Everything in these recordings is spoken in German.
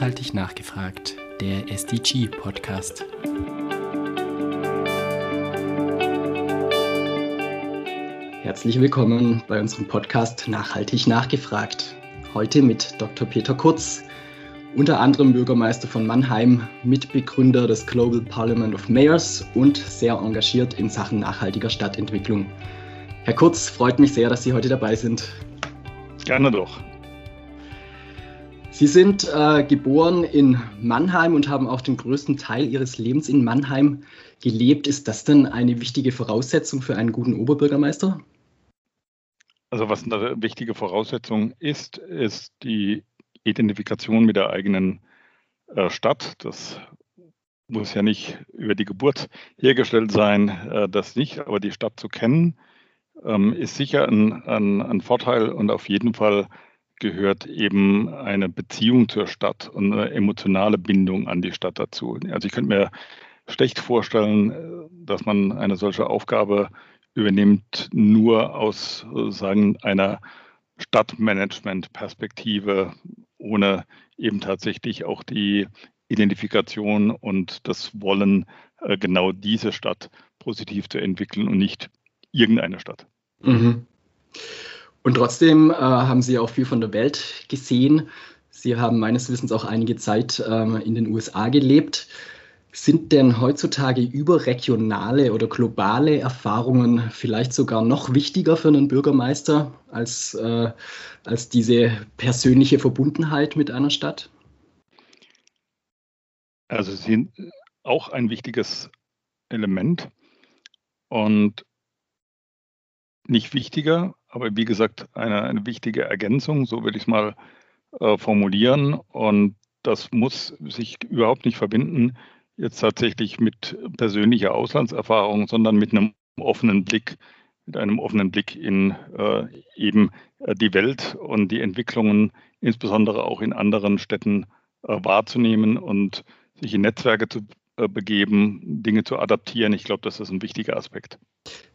Nachhaltig nachgefragt, der SDG-Podcast. Herzlich willkommen bei unserem Podcast Nachhaltig nachgefragt. Heute mit Dr. Peter Kurz, unter anderem Bürgermeister von Mannheim, Mitbegründer des Global Parliament of Mayors und sehr engagiert in Sachen nachhaltiger Stadtentwicklung. Herr Kurz, freut mich sehr, dass Sie heute dabei sind. Gerne doch. Sie sind äh, geboren in Mannheim und haben auch den größten Teil Ihres Lebens in Mannheim gelebt. Ist das denn eine wichtige Voraussetzung für einen guten Oberbürgermeister? Also was eine wichtige Voraussetzung ist, ist die Identifikation mit der eigenen äh, Stadt. Das muss ja nicht über die Geburt hergestellt sein, äh, das nicht, aber die Stadt zu kennen, ähm, ist sicher ein, ein, ein Vorteil und auf jeden Fall gehört eben eine Beziehung zur Stadt und eine emotionale Bindung an die Stadt dazu. Also ich könnte mir schlecht vorstellen, dass man eine solche Aufgabe übernimmt, nur aus sagen einer Stadtmanagement-Perspektive, ohne eben tatsächlich auch die Identifikation und das Wollen, äh, genau diese Stadt positiv zu entwickeln und nicht irgendeine Stadt. Mhm. Und trotzdem äh, haben Sie auch viel von der Welt gesehen. Sie haben meines Wissens auch einige Zeit ähm, in den USA gelebt. Sind denn heutzutage überregionale oder globale Erfahrungen vielleicht sogar noch wichtiger für einen Bürgermeister als, äh, als diese persönliche Verbundenheit mit einer Stadt? Also sie sind auch ein wichtiges Element und nicht wichtiger, aber wie gesagt, eine, eine wichtige Ergänzung, so würde ich es mal äh, formulieren. Und das muss sich überhaupt nicht verbinden, jetzt tatsächlich mit persönlicher Auslandserfahrung, sondern mit einem offenen Blick, mit einem offenen Blick in äh, eben äh, die Welt und die Entwicklungen, insbesondere auch in anderen Städten äh, wahrzunehmen und sich in Netzwerke zu äh, begeben, Dinge zu adaptieren. Ich glaube, das ist ein wichtiger Aspekt.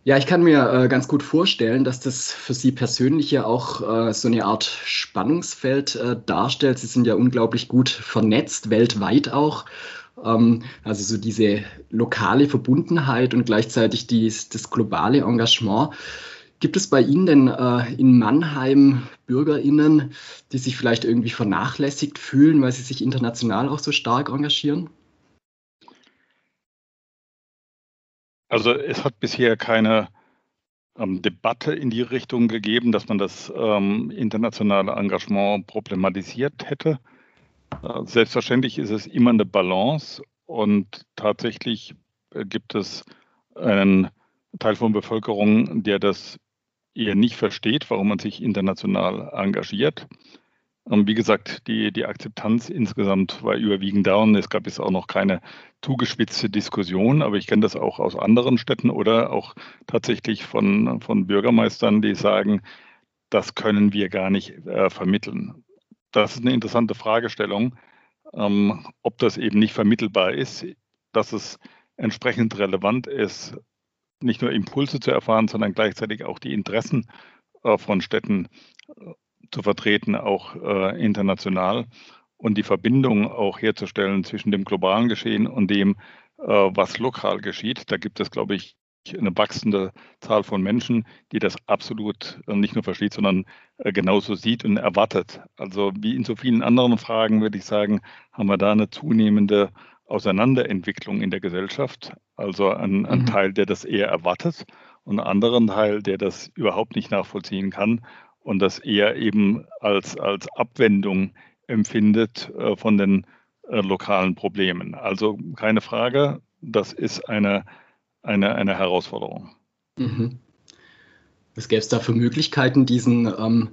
Ja, ich kann mir äh, ganz gut vorstellen, dass das für Sie persönlich ja auch äh, so eine Art Spannungsfeld äh, darstellt. Sie sind ja unglaublich gut vernetzt, weltweit auch. Ähm, also so diese lokale Verbundenheit und gleichzeitig dies, das globale Engagement. Gibt es bei Ihnen denn äh, in Mannheim BürgerInnen, die sich vielleicht irgendwie vernachlässigt fühlen, weil sie sich international auch so stark engagieren? Also es hat bisher keine ähm, Debatte in die Richtung gegeben, dass man das ähm, internationale Engagement problematisiert hätte. Äh, selbstverständlich ist es immer eine Balance und tatsächlich äh, gibt es einen Teil von Bevölkerung, der das eher nicht versteht, warum man sich international engagiert. Und wie gesagt, die, die Akzeptanz insgesamt war überwiegend da und es gab jetzt auch noch keine zugespitzte Diskussion, aber ich kenne das auch aus anderen Städten oder auch tatsächlich von, von Bürgermeistern, die sagen, das können wir gar nicht äh, vermitteln. Das ist eine interessante Fragestellung, ähm, ob das eben nicht vermittelbar ist, dass es entsprechend relevant ist, nicht nur Impulse zu erfahren, sondern gleichzeitig auch die Interessen äh, von Städten zu vertreten, auch äh, international und die Verbindung auch herzustellen zwischen dem globalen Geschehen und dem, äh, was lokal geschieht. Da gibt es, glaube ich, eine wachsende Zahl von Menschen, die das absolut äh, nicht nur versteht, sondern äh, genauso sieht und erwartet. Also wie in so vielen anderen Fragen würde ich sagen, haben wir da eine zunehmende Auseinanderentwicklung in der Gesellschaft. Also ein, ein mhm. Teil, der das eher erwartet und einen anderen Teil, der das überhaupt nicht nachvollziehen kann und das eher eben als, als Abwendung empfindet äh, von den äh, lokalen Problemen. Also keine Frage, das ist eine, eine, eine Herausforderung. Mhm. Was gäbe es da für Möglichkeiten, diesen ähm,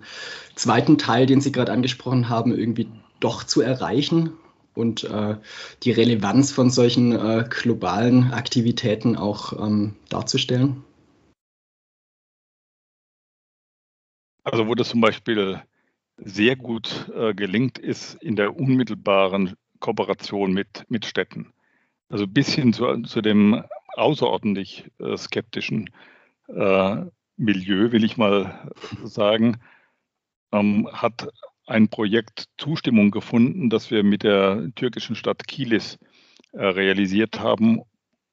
zweiten Teil, den Sie gerade angesprochen haben, irgendwie doch zu erreichen und äh, die Relevanz von solchen äh, globalen Aktivitäten auch ähm, darzustellen? Also wo das zum Beispiel sehr gut äh, gelingt, ist in der unmittelbaren Kooperation mit, mit Städten. Also bis hin zu, zu dem außerordentlich äh, skeptischen äh, Milieu, will ich mal sagen, ähm, hat ein Projekt Zustimmung gefunden, das wir mit der türkischen Stadt Kilis äh, realisiert haben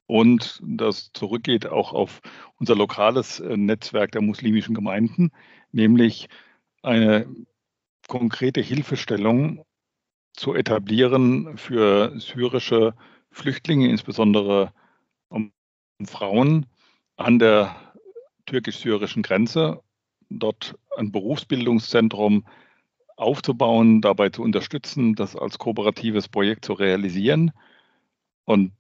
und das zurückgeht auch auf unser lokales äh, Netzwerk der muslimischen Gemeinden, nämlich eine konkrete Hilfestellung zu etablieren für syrische Flüchtlinge, insbesondere um Frauen an der türkisch-syrischen Grenze, dort ein Berufsbildungszentrum aufzubauen, dabei zu unterstützen, das als kooperatives Projekt zu realisieren. Und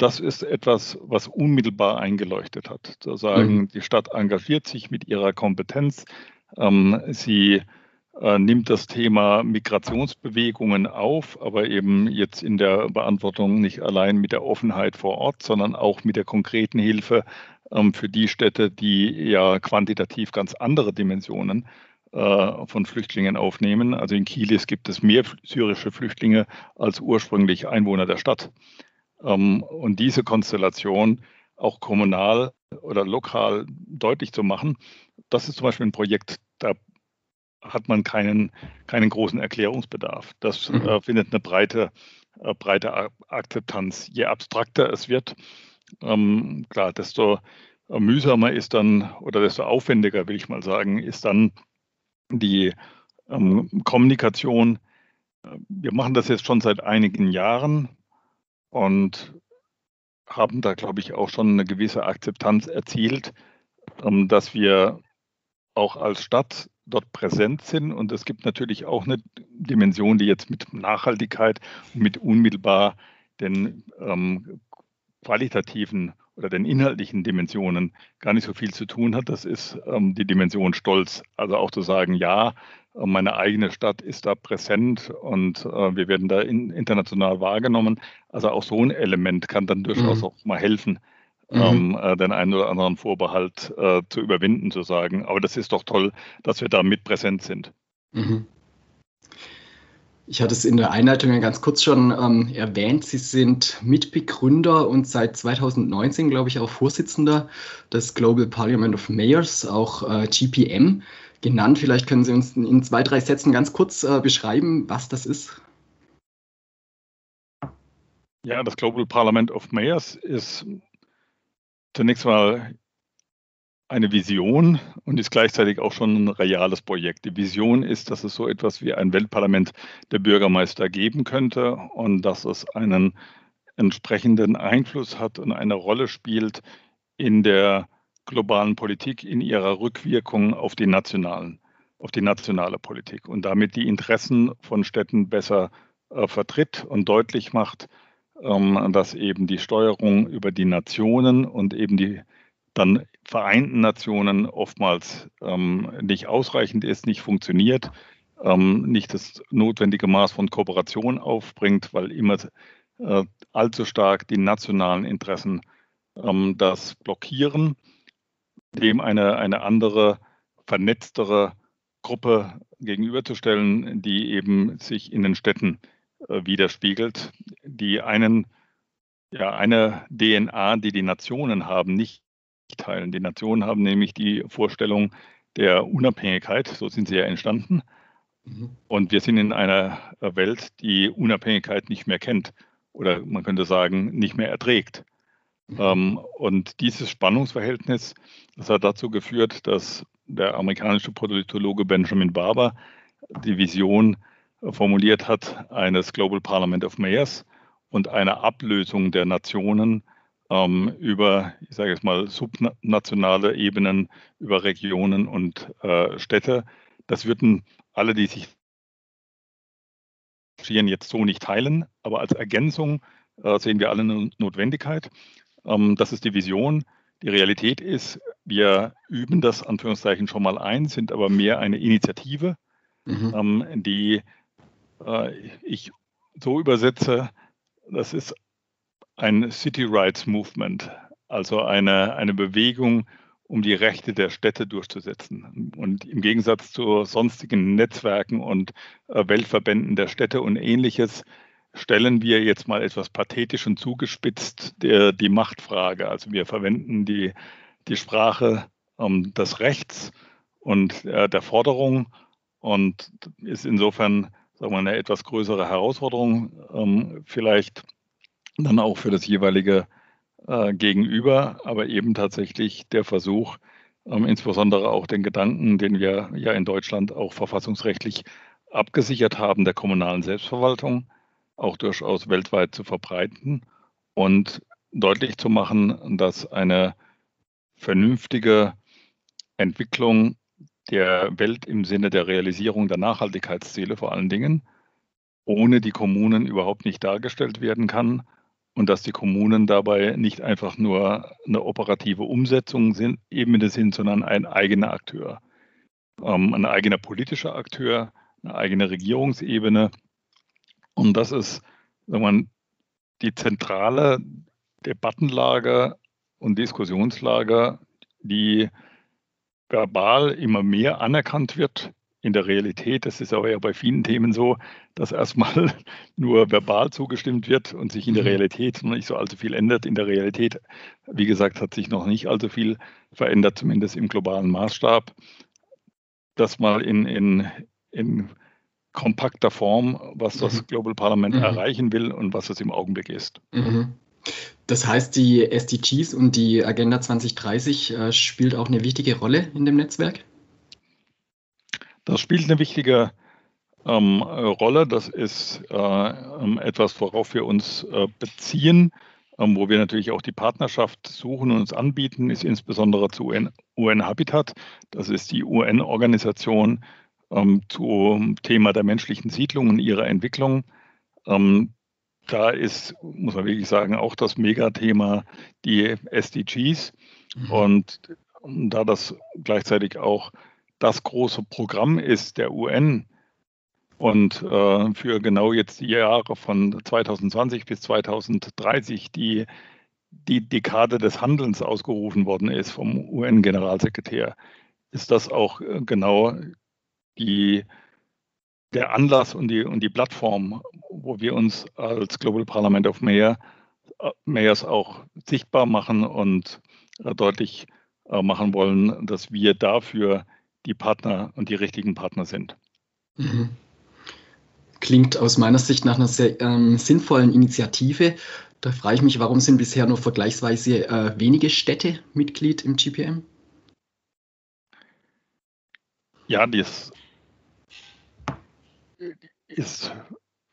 das ist etwas, was unmittelbar eingeleuchtet hat. Zu sagen, mhm. die Stadt engagiert sich mit ihrer Kompetenz. Ähm, sie äh, nimmt das Thema Migrationsbewegungen auf, aber eben jetzt in der Beantwortung nicht allein mit der Offenheit vor Ort, sondern auch mit der konkreten Hilfe ähm, für die Städte, die ja quantitativ ganz andere Dimensionen äh, von Flüchtlingen aufnehmen. Also in Kilis gibt es mehr syrische Flüchtlinge als ursprünglich Einwohner der Stadt. Ähm, und diese Konstellation auch kommunal oder lokal deutlich zu machen, das ist zum Beispiel ein Projekt, da hat man keinen, keinen großen Erklärungsbedarf. Das mhm. äh, findet eine breite, äh, breite Akzeptanz. Je abstrakter es wird, ähm, klar, desto mühsamer ist dann oder desto aufwendiger, will ich mal sagen, ist dann die ähm, Kommunikation. Wir machen das jetzt schon seit einigen Jahren und haben da, glaube ich, auch schon eine gewisse Akzeptanz erzielt, ähm, dass wir auch als Stadt dort präsent sind. Und es gibt natürlich auch eine Dimension, die jetzt mit Nachhaltigkeit mit unmittelbar den ähm, qualitativen oder den inhaltlichen Dimensionen gar nicht so viel zu tun hat. Das ist ähm, die Dimension Stolz. Also auch zu sagen, ja, meine eigene Stadt ist da präsent und äh, wir werden da in, international wahrgenommen. Also auch so ein Element kann dann durchaus mhm. auch mal helfen, mhm. ähm, äh, den einen oder anderen Vorbehalt äh, zu überwinden, zu sagen. Aber das ist doch toll, dass wir da mit präsent sind. Mhm. Ich hatte es in der Einleitung ja ganz kurz schon ähm, erwähnt. Sie sind Mitbegründer und seit 2019, glaube ich, auch Vorsitzender des Global Parliament of Mayors, auch äh, GPM genannt. Vielleicht können Sie uns in zwei, drei Sätzen ganz kurz äh, beschreiben, was das ist. Ja, das Global Parliament of Mayors ist zunächst mal eine Vision und ist gleichzeitig auch schon ein reales Projekt. Die Vision ist, dass es so etwas wie ein Weltparlament der Bürgermeister geben könnte und dass es einen entsprechenden Einfluss hat und eine Rolle spielt in der globalen Politik, in ihrer Rückwirkung auf die nationalen, auf die nationale Politik und damit die Interessen von Städten besser äh, vertritt und deutlich macht, ähm, dass eben die Steuerung über die Nationen und eben die dann Vereinten Nationen oftmals ähm, nicht ausreichend ist, nicht funktioniert, ähm, nicht das notwendige Maß von Kooperation aufbringt, weil immer äh, allzu stark die nationalen Interessen ähm, das blockieren, dem eine, eine andere, vernetztere Gruppe gegenüberzustellen, die eben sich in den Städten äh, widerspiegelt, die einen, ja, eine DNA, die die Nationen haben, nicht teilen. Die Nationen haben nämlich die Vorstellung der Unabhängigkeit, so sind sie ja entstanden. Mhm. Und wir sind in einer Welt, die Unabhängigkeit nicht mehr kennt oder man könnte sagen, nicht mehr erträgt. Mhm. Ähm, und dieses Spannungsverhältnis, das hat dazu geführt, dass der amerikanische Politologe Benjamin Barber die Vision formuliert hat eines Global Parliament of Mayors und einer Ablösung der Nationen ähm, über, ich sage jetzt mal, subnationale Ebenen, über Regionen und äh, Städte. Das würden alle, die sich jetzt so nicht teilen, aber als Ergänzung äh, sehen wir alle eine Notwendigkeit. Ähm, das ist die Vision. Die Realität ist, wir üben das Anführungszeichen schon mal ein, sind aber mehr eine Initiative, mhm. ähm, die äh, ich so übersetze, das ist ein City Rights Movement, also eine, eine Bewegung, um die Rechte der Städte durchzusetzen. Und im Gegensatz zu sonstigen Netzwerken und äh, Weltverbänden der Städte und ähnliches stellen wir jetzt mal etwas pathetisch und zugespitzt der, die Machtfrage. Also wir verwenden die, die Sprache ähm, des Rechts und äh, der Forderung und ist insofern sagen wir, eine etwas größere Herausforderung, ähm, vielleicht dann auch für das jeweilige äh, Gegenüber, aber eben tatsächlich der Versuch, ähm, insbesondere auch den Gedanken, den wir ja in Deutschland auch verfassungsrechtlich abgesichert haben, der kommunalen Selbstverwaltung auch durchaus weltweit zu verbreiten und deutlich zu machen, dass eine vernünftige Entwicklung der Welt im Sinne der Realisierung der Nachhaltigkeitsziele vor allen Dingen ohne die Kommunen überhaupt nicht dargestellt werden kann und dass die Kommunen dabei nicht einfach nur eine operative Umsetzung sind, Ebene sind, sondern ein eigener Akteur, ähm, ein eigener politischer Akteur, eine eigene Regierungsebene. Und das ist wenn man, die zentrale Debattenlage und Diskussionslage, die verbal immer mehr anerkannt wird. In der Realität, das ist aber ja bei vielen Themen so, dass erstmal nur verbal zugestimmt wird und sich in der mhm. Realität noch nicht so allzu viel ändert. In der Realität, wie gesagt, hat sich noch nicht allzu viel verändert, zumindest im globalen Maßstab. Das mal in, in, in kompakter Form, was das mhm. Global Parlament mhm. erreichen will und was es im Augenblick ist. Mhm. Das heißt, die SDGs und die Agenda 2030 äh, spielt auch eine wichtige Rolle in dem Netzwerk? Das spielt eine wichtige ähm, Rolle. Das ist äh, ähm, etwas, worauf wir uns äh, beziehen, ähm, wo wir natürlich auch die Partnerschaft suchen und uns anbieten, ist insbesondere zu UN, UN Habitat. Das ist die UN-Organisation ähm, zum Thema der menschlichen Siedlung und ihrer Entwicklung. Ähm, da ist, muss man wirklich sagen, auch das Megathema die SDGs. Mhm. Und da das gleichzeitig auch das große Programm ist der UN und äh, für genau jetzt die Jahre von 2020 bis 2030 die, die Dekade des Handelns ausgerufen worden ist vom UN-Generalsekretär, ist das auch äh, genau die, der Anlass und die, und die Plattform, wo wir uns als Global Parliament of Mayor, Mayors auch sichtbar machen und äh, deutlich äh, machen wollen, dass wir dafür die Partner und die richtigen Partner sind. Mhm. Klingt aus meiner Sicht nach einer sehr ähm, sinnvollen Initiative. Da frage ich mich, warum sind bisher nur vergleichsweise äh, wenige Städte Mitglied im GPM? Ja, das ist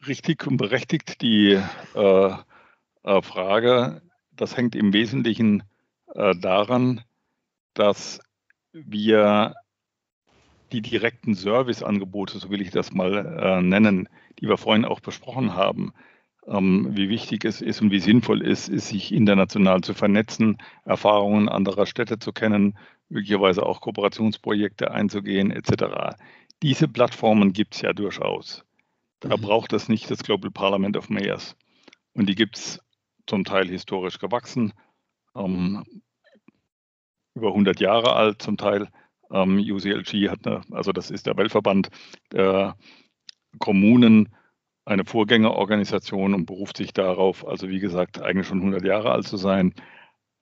richtig und berechtigt die äh, äh, Frage. Das hängt im Wesentlichen äh, daran, dass wir die direkten Serviceangebote, so will ich das mal äh, nennen, die wir vorhin auch besprochen haben, ähm, wie wichtig es ist und wie sinnvoll es ist, sich international zu vernetzen, Erfahrungen anderer Städte zu kennen, möglicherweise auch Kooperationsprojekte einzugehen, etc. Diese Plattformen gibt es ja durchaus. Da mhm. braucht es nicht das Global Parliament of Mayors. Und die gibt es zum Teil historisch gewachsen, ähm, über 100 Jahre alt zum Teil. Ähm, UCLG hat eine, also das ist der Weltverband der Kommunen, eine Vorgängerorganisation und beruft sich darauf, also wie gesagt, eigentlich schon 100 Jahre alt zu sein.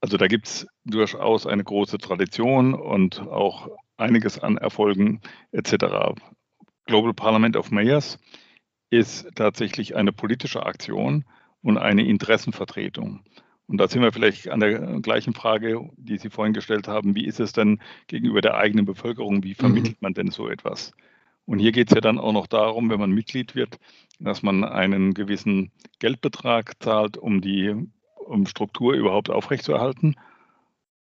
Also da gibt es durchaus eine große Tradition und auch einiges an Erfolgen etc. Global Parliament of Mayors ist tatsächlich eine politische Aktion und eine Interessenvertretung. Und da sind wir vielleicht an der gleichen Frage, die Sie vorhin gestellt haben. Wie ist es denn gegenüber der eigenen Bevölkerung? Wie vermittelt mhm. man denn so etwas? Und hier geht es ja dann auch noch darum, wenn man Mitglied wird, dass man einen gewissen Geldbetrag zahlt, um die um Struktur überhaupt aufrechtzuerhalten.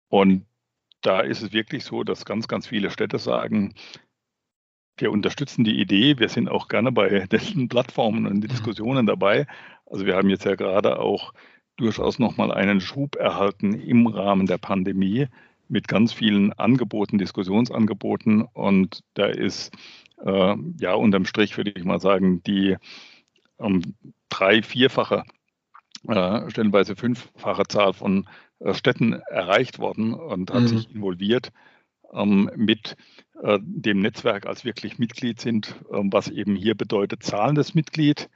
Und da ist es wirklich so, dass ganz, ganz viele Städte sagen, wir unterstützen die Idee, wir sind auch gerne bei den Plattformen und den. Diskussionen dabei. Also wir haben jetzt ja gerade auch durchaus nochmal einen Schub erhalten im Rahmen der Pandemie mit ganz vielen Angeboten, Diskussionsangeboten. Und da ist äh, ja unterm Strich, würde ich mal sagen, die ähm, drei-, vierfache, äh, stellenweise fünffache Zahl von äh, Städten erreicht worden und hat mhm. sich involviert ähm, mit äh, dem Netzwerk als wirklich Mitglied sind, ähm, was eben hier bedeutet, zahlendes Mitglied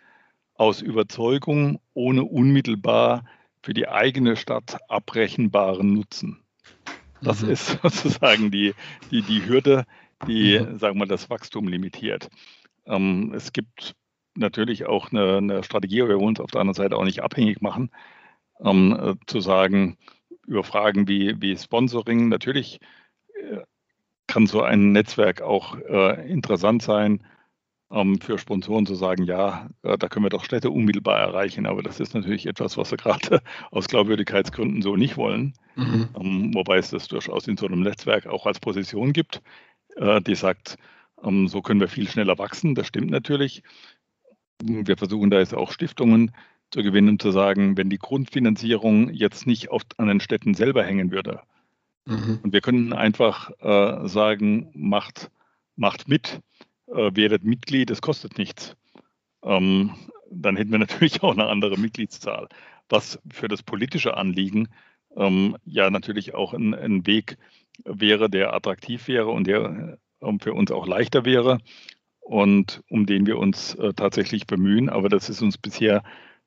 aus Überzeugung ohne unmittelbar für die eigene Stadt abrechenbaren Nutzen. Das mhm. ist sozusagen die, die, die Hürde, die, mhm. sagen wir, das Wachstum limitiert. Ähm, es gibt natürlich auch eine, eine, Strategie, aber wir wollen uns auf der anderen Seite auch nicht abhängig machen, ähm, äh, zu sagen, über Fragen wie, wie Sponsoring, natürlich äh, kann so ein Netzwerk auch äh, interessant sein, für Sponsoren zu sagen, ja, äh, da können wir doch Städte unmittelbar erreichen. Aber das ist natürlich etwas, was wir gerade aus Glaubwürdigkeitsgründen so nicht wollen. Mhm. Ähm, wobei es das durchaus in so einem Netzwerk auch als Position gibt, äh, die sagt, ähm, so können wir viel schneller wachsen. Das stimmt natürlich. Wir versuchen da jetzt auch Stiftungen zu gewinnen, um zu sagen, wenn die Grundfinanzierung jetzt nicht oft an den Städten selber hängen würde. Mhm. Und wir können einfach äh, sagen, macht, macht mit, äh, werdet Mitglied, es kostet nichts. Ähm, dann hätten wir natürlich auch eine andere Mitgliedszahl, was für das politische Anliegen ähm, ja natürlich auch ein, ein, Weg wäre, der attraktiv wäre und der ähm, für uns auch leichter wäre und um den wir uns äh, tatsächlich bemühen. Aber das ist uns bisher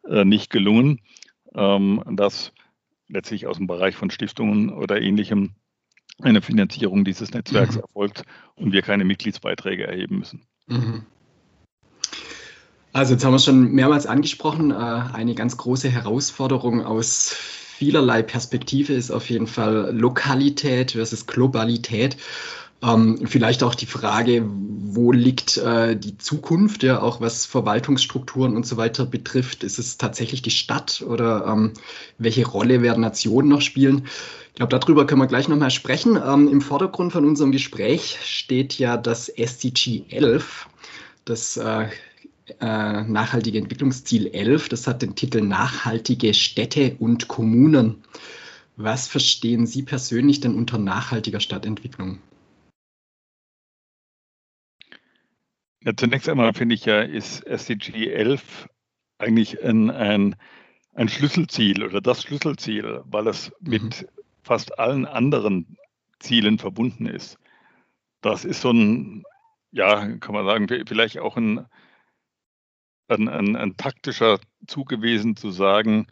äh, nicht gelungen, ähm, dass letztlich aus dem Bereich von Stiftungen oder ähnlichem eine Finanzierung dieses Netzwerks mhm. erfolgt und wir keine Mitgliedsbeiträge erheben müssen. Mhm. Also jetzt haben wir schon mehrmals angesprochen, äh, eine ganz große Herausforderung aus vielerlei Perspektive ist auf jeden Fall Lokalität versus Globalität. Ähm, vielleicht auch die Frage, wo liegt äh, die Zukunft, ja, auch was Verwaltungsstrukturen und so weiter betrifft. Ist es tatsächlich die Stadt oder ähm, welche Rolle werden Nationen noch spielen? Ich glaube, darüber können wir gleich nochmal sprechen. Ähm, Im Vordergrund von unserem Gespräch steht ja das SDG 11, das äh, äh, nachhaltige Entwicklungsziel 11. Das hat den Titel Nachhaltige Städte und Kommunen. Was verstehen Sie persönlich denn unter nachhaltiger Stadtentwicklung? Ja, zunächst einmal finde ich ja, ist SDG 11 eigentlich ein, ein, ein Schlüsselziel oder das Schlüsselziel, weil es mhm. mit fast allen anderen Zielen verbunden ist. Das ist so ein, ja, kann man sagen, vielleicht auch ein, ein, ein, ein taktischer Zug gewesen zu sagen,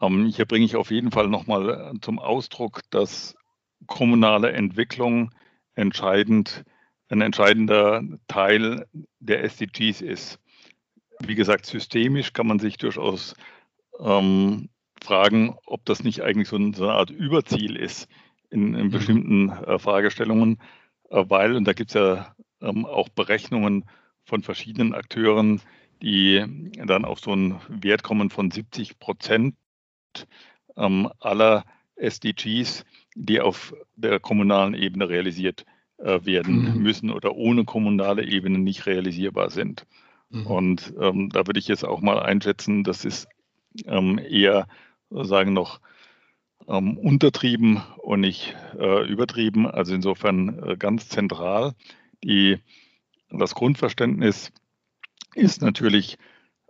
ähm, hier bringe ich auf jeden Fall nochmal zum Ausdruck, dass kommunale Entwicklung entscheidend ein entscheidender Teil der SDGs ist. Wie gesagt, systemisch kann man sich durchaus ähm, fragen, ob das nicht eigentlich so, eine Art Überziel ist in, in mhm. bestimmten äh, Fragestellungen, äh, weil, und da gibt es ja ähm, auch Berechnungen von verschiedenen Akteuren, die dann auf so einen Wert kommen von 70 Prozent ähm, aller SDGs, die auf der kommunalen Ebene realisiert äh, werden mhm. müssen oder ohne kommunale Ebene nicht realisierbar sind. Mhm. Und ähm, da würde ich jetzt auch mal einschätzen, das ist ähm, eher sagen noch ähm, untertrieben und nicht äh, übertrieben. Also insofern äh, ganz zentral. Die, das Grundverständnis ist natürlich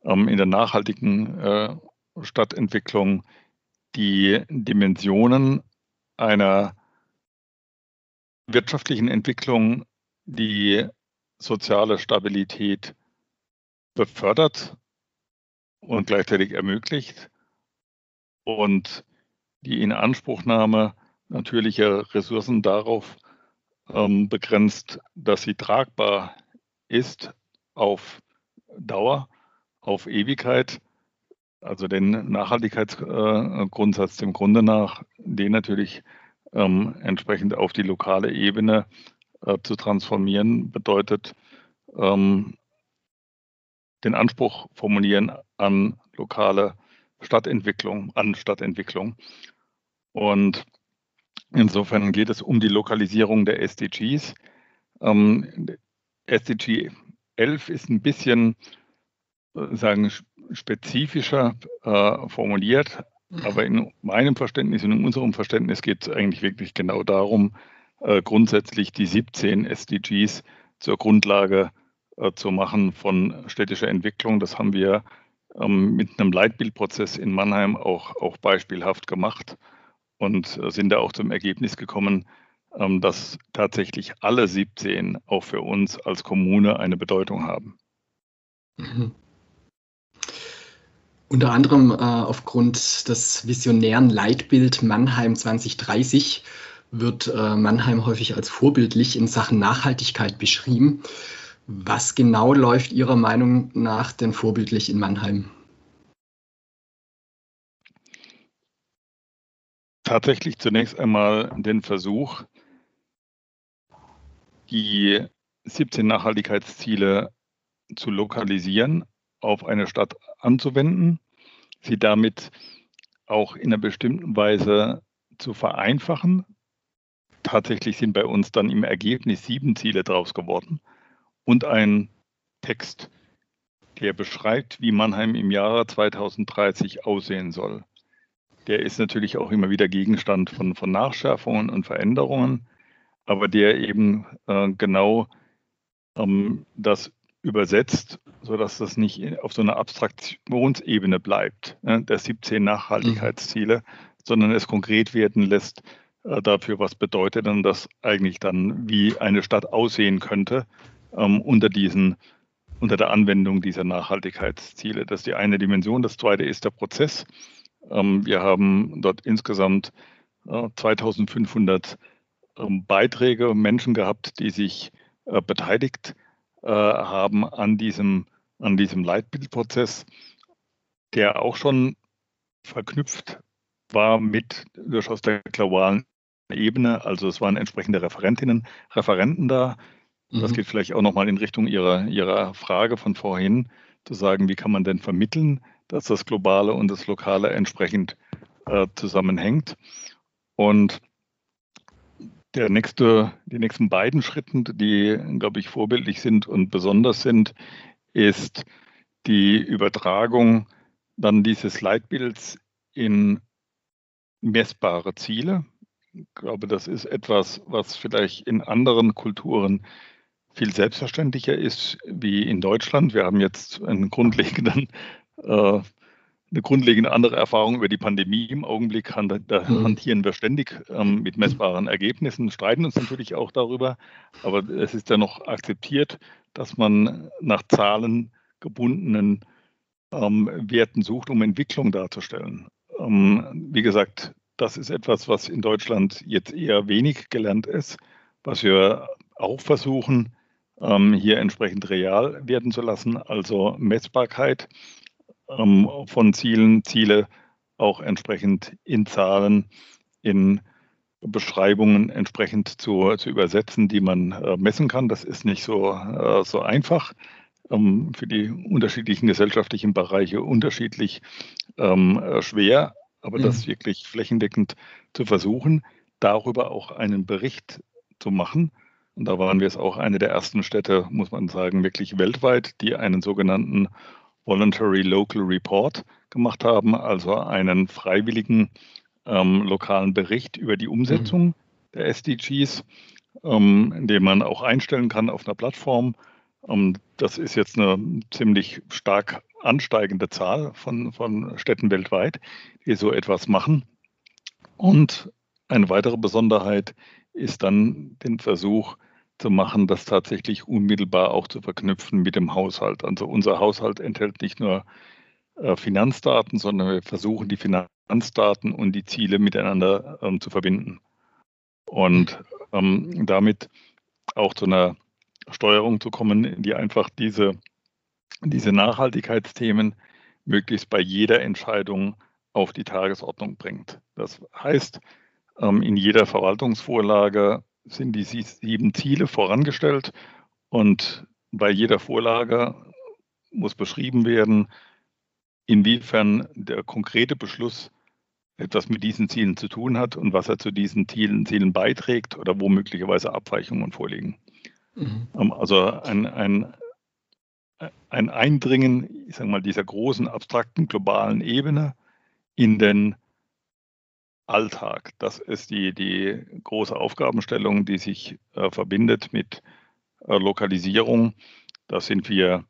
ähm, in der nachhaltigen äh, Stadtentwicklung die Dimensionen einer wirtschaftlichen Entwicklung, die soziale Stabilität befördert und gleichzeitig ermöglicht und die Inanspruchnahme natürlicher Ressourcen darauf ähm, begrenzt, dass sie tragbar ist auf Dauer, auf Ewigkeit, also den Nachhaltigkeitsgrundsatz dem Grunde nach, den natürlich ähm, entsprechend auf die lokale Ebene äh, zu transformieren, bedeutet ähm, den Anspruch formulieren an lokale Stadtentwicklung, an Stadtentwicklung. Und insofern geht es um die Lokalisierung der SDGs. Ähm, SDG 11 ist ein bisschen äh, sagen, spezifischer äh, formuliert. Aber in meinem Verständnis und in unserem Verständnis geht es eigentlich wirklich genau darum, äh, grundsätzlich die 17 SDGs zur Grundlage äh, zu machen von städtischer Entwicklung. Das haben wir ähm, mit einem Leitbildprozess in Mannheim auch, auch beispielhaft gemacht und äh, sind da auch zum Ergebnis gekommen, ähm, dass tatsächlich alle 17 auch für uns als Kommune eine Bedeutung haben. Mhm. Unter anderem äh, aufgrund des visionären Leitbild Mannheim 2030 wird äh, Mannheim häufig als vorbildlich in Sachen Nachhaltigkeit beschrieben. Was genau läuft Ihrer Meinung nach denn vorbildlich in Mannheim? Tatsächlich zunächst einmal den Versuch, die 17 Nachhaltigkeitsziele zu lokalisieren, auf eine Stadt anzuwenden, sie damit auch in einer bestimmten Weise zu vereinfachen. Tatsächlich sind bei uns dann im Ergebnis sieben Ziele draus geworden und ein Text, der beschreibt, wie Mannheim im Jahre 2030 aussehen soll. Der ist natürlich auch immer wieder Gegenstand von, von Nachschärfungen und Veränderungen, aber der eben äh, genau ähm, das übersetzt, sodass das nicht auf so einer Abstraktionsebene bleibt, ne, der 17 Nachhaltigkeitsziele, sondern es konkret werden lässt äh, dafür, was bedeutet denn das eigentlich dann, wie eine Stadt aussehen könnte ähm, unter diesen unter der Anwendung dieser Nachhaltigkeitsziele. Das ist die eine Dimension. Das zweite ist der Prozess. Ähm, wir haben dort insgesamt äh, 2500 ähm, Beiträge, Menschen gehabt, die sich äh, beteiligt äh, haben an diesem, an diesem Leitbildprozess, der auch schon verknüpft war mit durchaus der globalen Ebene. Also es waren entsprechende Referentinnen, Referenten da. Das mhm. geht vielleicht auch nochmal in Richtung ihrer, ihrer Frage von vorhin, zu sagen, wie kann man denn vermitteln, dass das Globale und das Lokale entsprechend äh, zusammenhängt. Und der nächste, die nächsten beiden Schritte, die, glaube ich, vorbildlich sind und besonders sind, ist die Übertragung dann dieses Leitbilds in messbare Ziele. Ich glaube, das ist etwas, was vielleicht in anderen Kulturen viel selbstverständlicher ist wie in Deutschland. Wir haben jetzt einen grundlegenden äh, eine grundlegende andere Erfahrung über die Pandemie im Augenblick. Da mhm. hantieren wir ständig ähm, mit messbaren Ergebnissen, streiten uns natürlich auch darüber, aber es ist ja noch akzeptiert, dass man nach Zahlen gebundenen ähm, Werten sucht, um Entwicklung darzustellen. Ähm, wie gesagt, das ist etwas, was in Deutschland jetzt eher wenig gelernt ist, was wir auch versuchen, ähm, hier entsprechend real werden zu lassen, also Messbarkeit ähm, von Zielen, Ziele auch entsprechend in Zahlen, in Beschreibungen entsprechend zu, zu übersetzen, die man äh, messen kann. Das ist nicht so, äh, so einfach. Ähm, für die unterschiedlichen gesellschaftlichen Bereiche unterschiedlich ähm, äh, schwer, aber mhm. das wirklich flächendeckend zu versuchen, darüber auch einen Bericht zu machen. Und da waren wir es auch eine der ersten Städte, muss man sagen, wirklich weltweit, die einen sogenannten Voluntary Local Report gemacht haben, also einen freiwilligen ähm, lokalen Bericht über die Umsetzung mhm. der SDGs, ähm, den man auch einstellen kann auf einer Plattform. Ähm, das ist jetzt eine ziemlich stark ansteigende Zahl von, von Städten weltweit, die so etwas machen. Und eine weitere Besonderheit ist dann den Versuch, zu machen, das tatsächlich unmittelbar auch zu verknüpfen mit dem Haushalt. Also unser Haushalt enthält nicht nur äh, Finanzdaten, sondern wir versuchen die Finanzdaten und die Ziele miteinander ähm, zu verbinden. Und ähm, damit auch zu einer Steuerung zu kommen, die einfach diese, diese Nachhaltigkeitsthemen möglichst bei jeder Entscheidung auf die Tagesordnung bringt. Das heißt, ähm, in jeder Verwaltungsvorlage sind die sieben Ziele vorangestellt und bei jeder Vorlage muss beschrieben werden, inwiefern der konkrete Beschluss etwas mit diesen Zielen zu tun hat und was er zu diesen Zielen, Zielen beiträgt oder wo möglicherweise Abweichungen vorliegen. Mhm. Also ein, ein, ein Eindringen, ich sage mal, dieser großen, abstrakten, globalen Ebene in den Alltag. Das ist die, die große Aufgabenstellung, die sich äh, verbindet mit äh, Lokalisierung. Da sind wir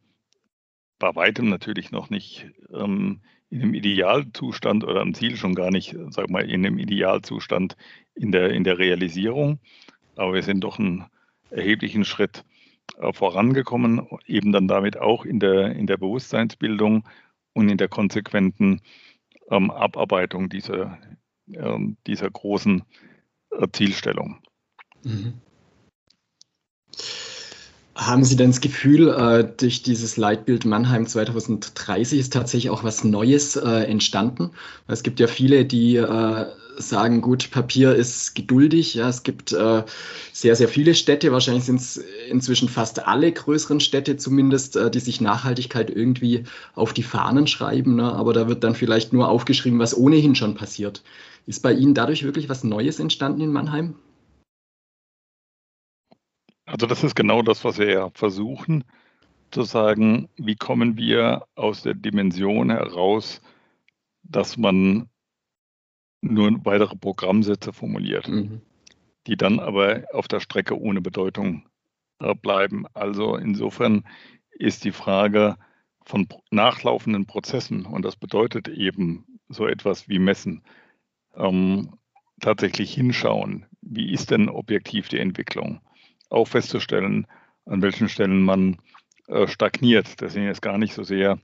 bei weitem natürlich noch nicht ähm, in einem Idealzustand oder am Ziel schon gar nicht, sag mal, in einem Idealzustand in der, in der Realisierung. Aber wir sind doch einen erheblichen Schritt äh, vorangekommen, eben dann damit auch in der, in der Bewusstseinsbildung und in der konsequenten ähm, Abarbeitung dieser, dieser großen äh, Zielstellung. Mhm. Haben Sie denn das Gefühl, äh, durch dieses Leitbild Mannheim 2030 ist tatsächlich auch was Neues äh, entstanden? Es gibt ja viele, die sagen, gut, Papier ist geduldig. Ja, es gibt äh, sehr, sehr viele Städte, wahrscheinlich sind es inzwischen fast alle größeren Städte zumindest, äh, die sich Nachhaltigkeit irgendwie auf die Fahnen schreiben. Ne? Aber da wird dann vielleicht nur aufgeschrieben, was ohnehin schon passiert. Ist bei Ihnen dadurch wirklich was Neues entstanden in Mannheim? Also das ist genau das, was wir ja versuchen, zu sagen, wie kommen wir aus der Dimension heraus, dass man nur weitere Programmsätze formuliert, mhm. die dann aber auf der Strecke ohne Bedeutung äh, bleiben. Also insofern ist die Frage von nachlaufenden Prozessen, und das bedeutet eben so etwas wie Messen, ähm, tatsächlich hinschauen, wie ist denn objektiv die Entwicklung? auch festzustellen, an welchen Stellen man äh, stagniert. Deswegen ist gar nicht so sehr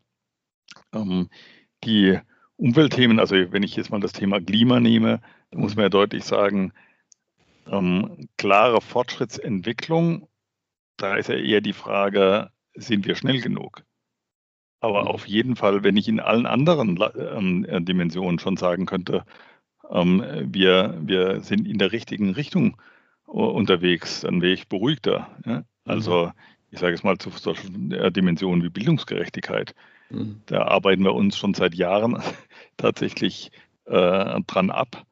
ähm, die Umweltthemen, also wenn ich jetzt mal das Thema Klima nehme, muss man ja deutlich sagen, ähm, klare Fortschrittsentwicklung, da ist ja eher die Frage, sind wir schnell genug? Aber mhm. auf jeden Fall, wenn ich in allen anderen ähm, Dimensionen schon sagen könnte, ähm, wir, wir sind in der richtigen Richtung unterwegs, dann wäre ich beruhigter. Ja? Also mhm. ich sage es mal zu solchen Dimensionen wie Bildungsgerechtigkeit. Mhm. Da arbeiten wir uns schon seit Jahren tatsächlich äh, dran ab,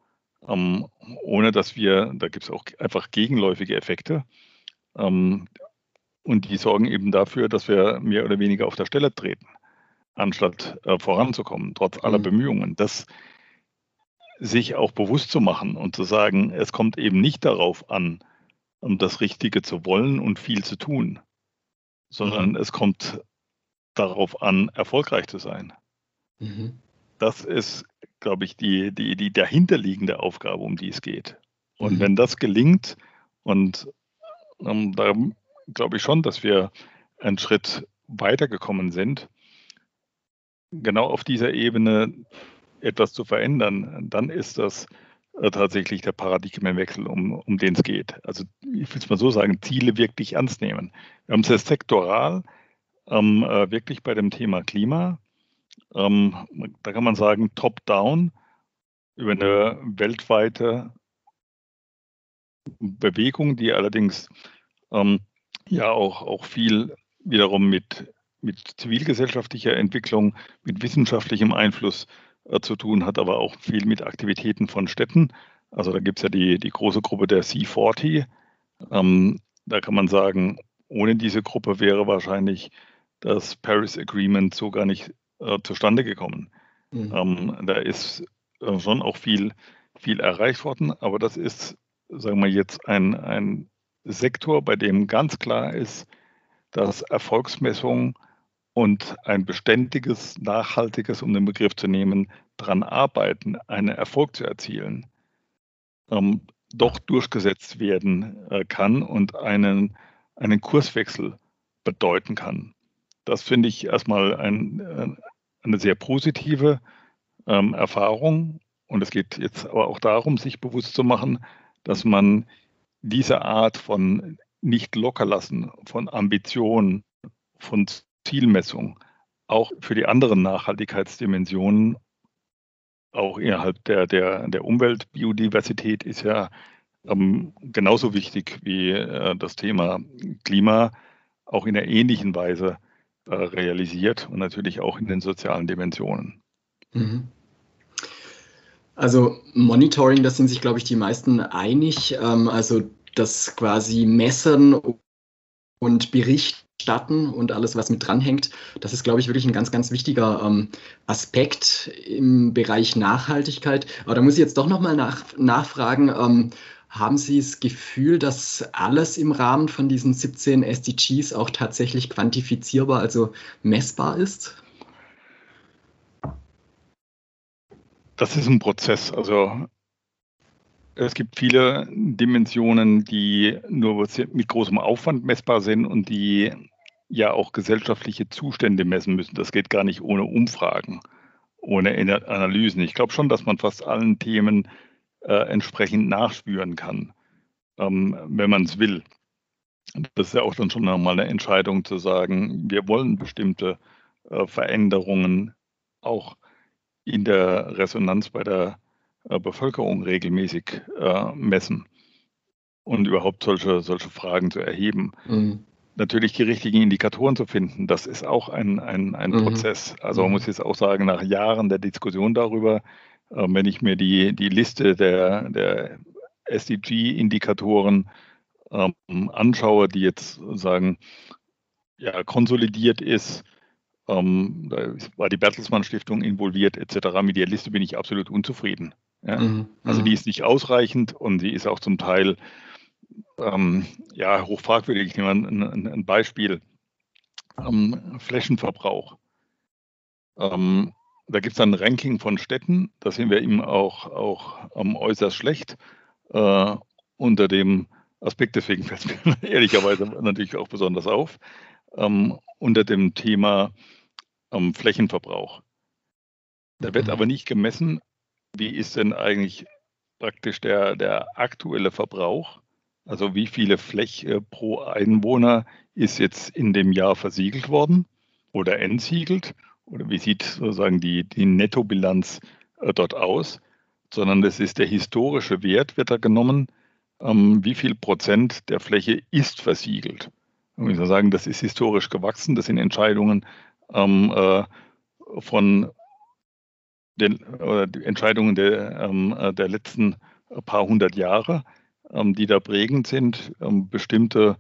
ähm, ohne dass wir, da gibt es auch einfach gegenläufige Effekte. Ähm, und die sorgen eben dafür, dass wir mehr oder weniger auf der Stelle treten, anstatt äh, voranzukommen, trotz aller mhm. Bemühungen. Das sich auch bewusst zu machen und zu sagen, es kommt eben nicht darauf an, um das Richtige zu wollen und viel zu tun, sondern mhm. es kommt darauf an, erfolgreich zu sein. Mhm. Das ist, glaube ich, die, die, die dahinterliegende Aufgabe, um die es geht. Und mhm. wenn das gelingt, und ähm, da glaube ich schon, dass wir einen Schritt weitergekommen sind, genau auf dieser Ebene etwas zu verändern, dann ist das äh, tatsächlich der Paradigmenwechsel, um, um den es geht. Also ich will es mal so sagen, Ziele wirklich ernst nehmen. Wir haben es jetzt sektoral ähm, äh, wirklich bei dem Thema Klima. Ähm, da kann man sagen, top-down über eine weltweite Bewegung, die allerdings ähm, ja auch, auch viel wiederum mit, mit zivilgesellschaftlicher Entwicklung, mit wissenschaftlichem Einfluss äh, zu tun, hat aber auch viel mit Aktivitäten von Städten. Also da gibt es ja die, die große Gruppe der C40. Ähm, da kann man sagen, ohne diese Gruppe wäre wahrscheinlich das Paris Agreement so gar nicht äh, zustande gekommen. Mhm. Ähm, da ist äh, schon auch viel, viel erreicht worden, aber das ist, sagen wir jetzt, ein, ein Sektor, bei dem ganz klar ist, dass Erfolgsmessung und ein beständiges, nachhaltiges, um den Begriff zu nehmen, daran arbeiten, einen Erfolg zu erzielen, ähm, doch durchgesetzt werden äh, kann und einen, einen Kurswechsel bedeuten kann. Das finde ich erstmal ein, äh, eine sehr positive ähm, Erfahrung. Und es geht jetzt aber auch darum, sich bewusst zu machen, dass man diese Art von nicht lockerlassen, von Ambition, von Zielmessung auch für die anderen Nachhaltigkeitsdimensionen, auch innerhalb der, der, der Umwelt, Biodiversität ist ja ähm, genauso wichtig wie äh, das Thema Klima, auch in einer ähnlichen Weise äh, realisiert und natürlich auch in den sozialen Dimensionen. Mhm. Also Monitoring, da sind sich, glaube ich, die meisten einig. Ähm, also das quasi Messen und Berichten statten und alles, was mit dranhängt. Das ist, glaube ich, wirklich ein ganz, ganz wichtiger ähm, Aspekt im Bereich Nachhaltigkeit. Aber da muss ich jetzt doch nochmal nach, nachfragen. Ähm, haben Sie das Gefühl, dass alles im Rahmen von diesen 17 SDGs auch tatsächlich quantifizierbar, also messbar ist? Das ist ein Prozess. Also es gibt viele Dimensionen, die nur mit großem Aufwand messbar sind und die ja auch gesellschaftliche Zustände messen müssen. Das geht gar nicht ohne Umfragen, ohne Analysen. Ich glaube schon, dass man fast allen Themen äh, entsprechend nachspüren kann, ähm, wenn man es will. Das ist ja auch dann schon nochmal eine Entscheidung zu sagen, wir wollen bestimmte äh, Veränderungen auch in der Resonanz bei der äh, Bevölkerung regelmäßig äh, messen und überhaupt solche, solche Fragen zu erheben. Mhm. Natürlich die richtigen Indikatoren zu finden, das ist auch ein, ein, ein mhm. Prozess. Also man mhm. muss jetzt auch sagen, nach Jahren der Diskussion darüber, wenn ich mir die, die Liste der, der SDG-Indikatoren ähm, anschaue, die jetzt sagen, ja, konsolidiert ist, ähm, da war die Bertelsmann Stiftung involviert etc. Mit der Liste bin ich absolut unzufrieden. Ja? Mhm. Also die mhm. ist nicht ausreichend und sie ist auch zum Teil ähm, ja, hoch fragwürdig. Ich nehme ein, ein, ein Beispiel. Ähm, Flächenverbrauch. Ähm, da gibt es ein Ranking von Städten, da sind wir eben auch, auch ähm, äußerst schlecht äh, unter dem Aspekt, deswegen fällt es mir ehrlicherweise natürlich auch besonders auf, ähm, unter dem Thema ähm, Flächenverbrauch. Da wird mhm. aber nicht gemessen, wie ist denn eigentlich praktisch der, der aktuelle Verbrauch, also wie viele Fläche pro Einwohner ist jetzt in dem Jahr versiegelt worden oder entsiegelt oder wie sieht sozusagen die, die Nettobilanz äh, dort aus, sondern das ist der historische Wert, wird da genommen, ähm, wie viel Prozent der Fläche ist versiegelt. Und ich sagen, das ist historisch gewachsen, das sind Entscheidungen ähm, äh, von den oder die Entscheidungen der, ähm, äh, der letzten paar hundert Jahre, ähm, die da prägend sind, ähm, bestimmte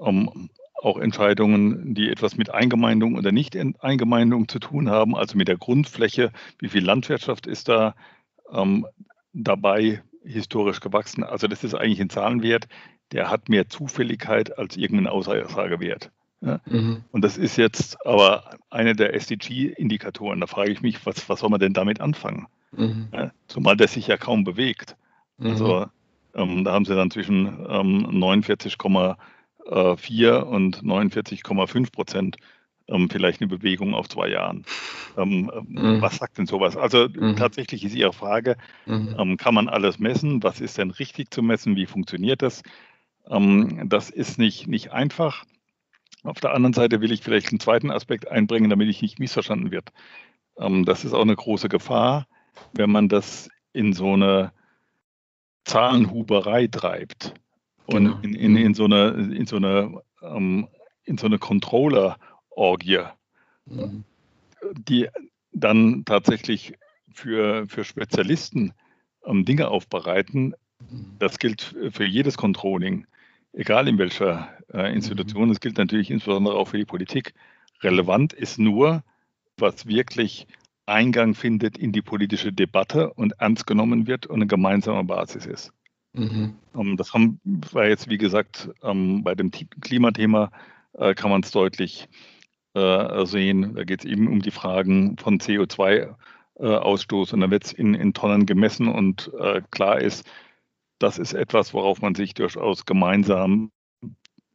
ähm, auch Entscheidungen, die etwas mit Eingemeindung oder Nicht-Eingemeindung zu tun haben, also mit der Grundfläche, wie viel Landwirtschaft ist da ähm, dabei historisch gewachsen. Also das ist eigentlich ein Zahlenwert, der hat mehr Zufälligkeit als irgendeinen Aussagewert. Ja? Mhm. Und das ist jetzt aber eine der SDG-Indikatoren. Da frage ich mich, was, was soll man denn damit anfangen? Mhm. Ja? Zumal der sich ja kaum bewegt. Mhm. Also ähm, da haben sie dann zwischen ähm, 49,4 und 49,5 Prozent ähm, vielleicht eine Bewegung auf zwei Jahren. Ähm, mhm. Was sagt denn sowas? Also mhm. tatsächlich ist Ihre Frage, mhm. ähm, kann man alles messen? Was ist denn richtig zu messen? Wie funktioniert das? Ähm, das ist nicht, nicht einfach. Auf der anderen Seite will ich vielleicht einen zweiten Aspekt einbringen, damit ich nicht missverstanden wird. Ähm, das ist auch eine große Gefahr, wenn man das in so eine Zahlenhuberei treibt und genau. in, in, in, so eine, in so eine, ähm, in so eine Controller-Orgie, mhm. die dann tatsächlich für, für Spezialisten ähm, Dinge aufbereiten. Mhm. Das gilt für jedes Controlling egal in welcher äh, Institution, es gilt natürlich insbesondere auch für die Politik. Relevant ist nur, was wirklich Eingang findet in die politische Debatte und ernst genommen wird und eine gemeinsame Basis ist. Mhm. Ähm, das haben wir jetzt, wie gesagt, ähm, bei dem Klimathema äh, kann man es deutlich äh, sehen. Da geht es eben um die Fragen von CO2-Ausstoß äh, und da wird es in, in, Tonnen gemessen und klar ist, das ist etwas, worauf man sich durchaus gemeinsam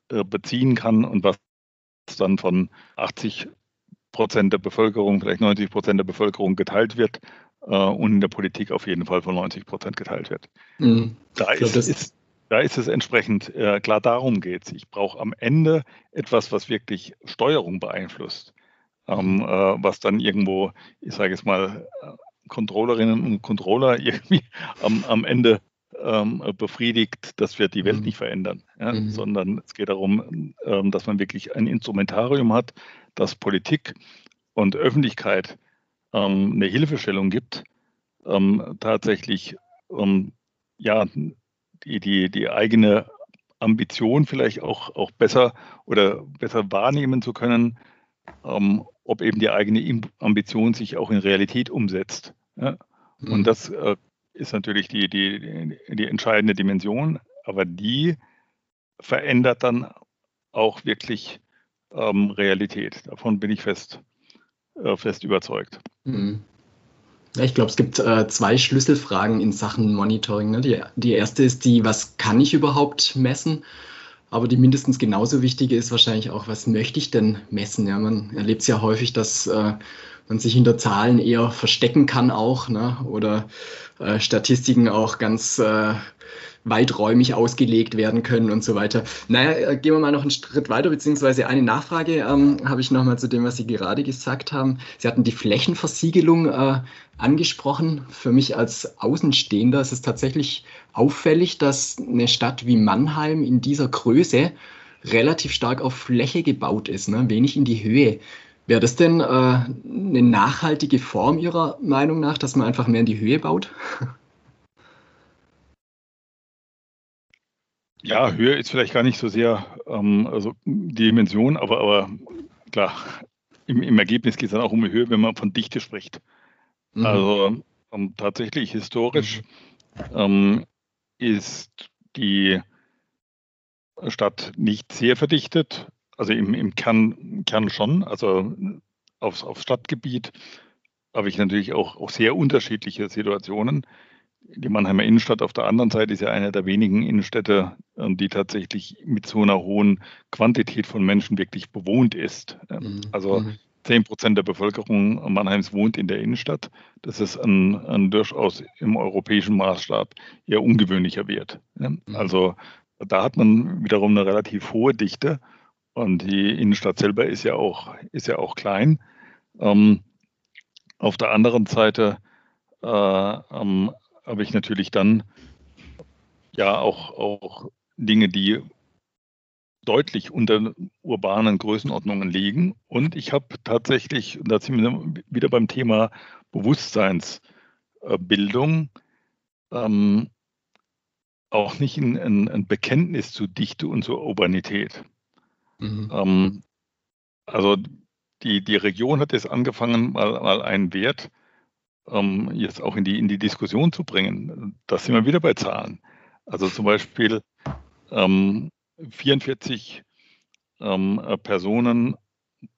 beziehen kann und was dann von 80 Prozent der Bevölkerung, vielleicht 90 Prozent der Bevölkerung geteilt wird äh, und in der Politik auf jeden Fall von 90 Prozent geteilt wird. Mhm. Da, ist, ist, da ist es entsprechend äh, klar, darum geht es. Ich brauche am Ende etwas, was wirklich Steuerung beeinflusst, ähm, äh, was dann irgendwo, ich sage jetzt mal, äh, Controllerinnen und Controller irgendwie am, am Ende ähm, befriedigt, das wird die Welt mhm. nicht verändern, ja, mhm. sondern es geht darum, ähm, dass man wirklich ein Instrumentarium hat, das Politik und Öffentlichkeit ähm, eine Hilfestellung gibt, ähm, tatsächlich ähm, ja, die, die, die eigene Ambition vielleicht auch, auch besser oder besser wahrnehmen zu können, ähm, ob eben die eigene Ambition sich auch in Realität umsetzt. Ja? Und mhm. das äh, ist natürlich die, die, die entscheidende Dimension, aber die verändert dann auch wirklich ähm, Realität. Davon bin ich fest, fest überzeugt. Mhm. Ich glaube, es gibt äh, zwei Schlüsselfragen in Sachen Monitoring. Ne? Die, die erste ist die, was kann ich überhaupt messen? Aber die mindestens genauso wichtige ist wahrscheinlich auch, was möchte ich denn messen? Ja, man erlebt es ja häufig, dass äh, man sich hinter Zahlen eher verstecken kann auch, ne? oder äh, Statistiken auch ganz äh, weiträumig ausgelegt werden können und so weiter. Naja, äh, gehen wir mal noch einen Schritt weiter, beziehungsweise eine Nachfrage ähm, habe ich nochmal zu dem, was Sie gerade gesagt haben. Sie hatten die Flächenversiegelung äh, angesprochen. Für mich als Außenstehender ist es tatsächlich auffällig, dass eine Stadt wie Mannheim in dieser Größe relativ stark auf Fläche gebaut ist, ne? wenig in die Höhe. Wäre das denn äh, eine nachhaltige Form Ihrer Meinung nach, dass man einfach mehr in die Höhe baut? Ja, Höhe ist vielleicht gar nicht so sehr ähm, also Dimension, aber, aber klar, im, im Ergebnis geht es dann auch um die Höhe, wenn man von Dichte spricht. Mhm. Also ähm, tatsächlich historisch mhm. ähm, ist die Stadt nicht sehr verdichtet, also im, im Kern, Kern schon, also aufs, aufs Stadtgebiet habe ich natürlich auch, auch sehr unterschiedliche Situationen die Mannheimer Innenstadt auf der anderen Seite ist ja eine der wenigen Innenstädte, ähm, die tatsächlich mit so einer hohen Quantität von Menschen wirklich bewohnt ist. Ähm, mhm. Also mhm. zehn Prozent der Bevölkerung Mannheims wohnt in der Innenstadt. Das ist ein, ein durchaus im europäischen Maßstab eher ungewöhnlicher Wert. Mhm. Also da hat man wiederum eine relativ hohe Dichte und die Innenstadt selber ist ja auch, ist ja auch klein. Ähm, auf der anderen Seite äh, ähm, habe ich natürlich dann ja auch, auch Dinge, die deutlich unter urbanen Größenordnungen liegen. Und ich habe tatsächlich, da sind wir wieder beim Thema Bewusstseinsbildung, ähm, auch nicht ein, ein, ein, Bekenntnis zu Dichte und zur Urbanität. Mhm. Ähm, also die, die Region hat jetzt angefangen, mal, mal einen Wert ähm, jetzt auch in die, in die Diskussion zu bringen. Da sind wir wieder bei Zahlen. Also zum Beispiel ähm, 44 ähm, Personen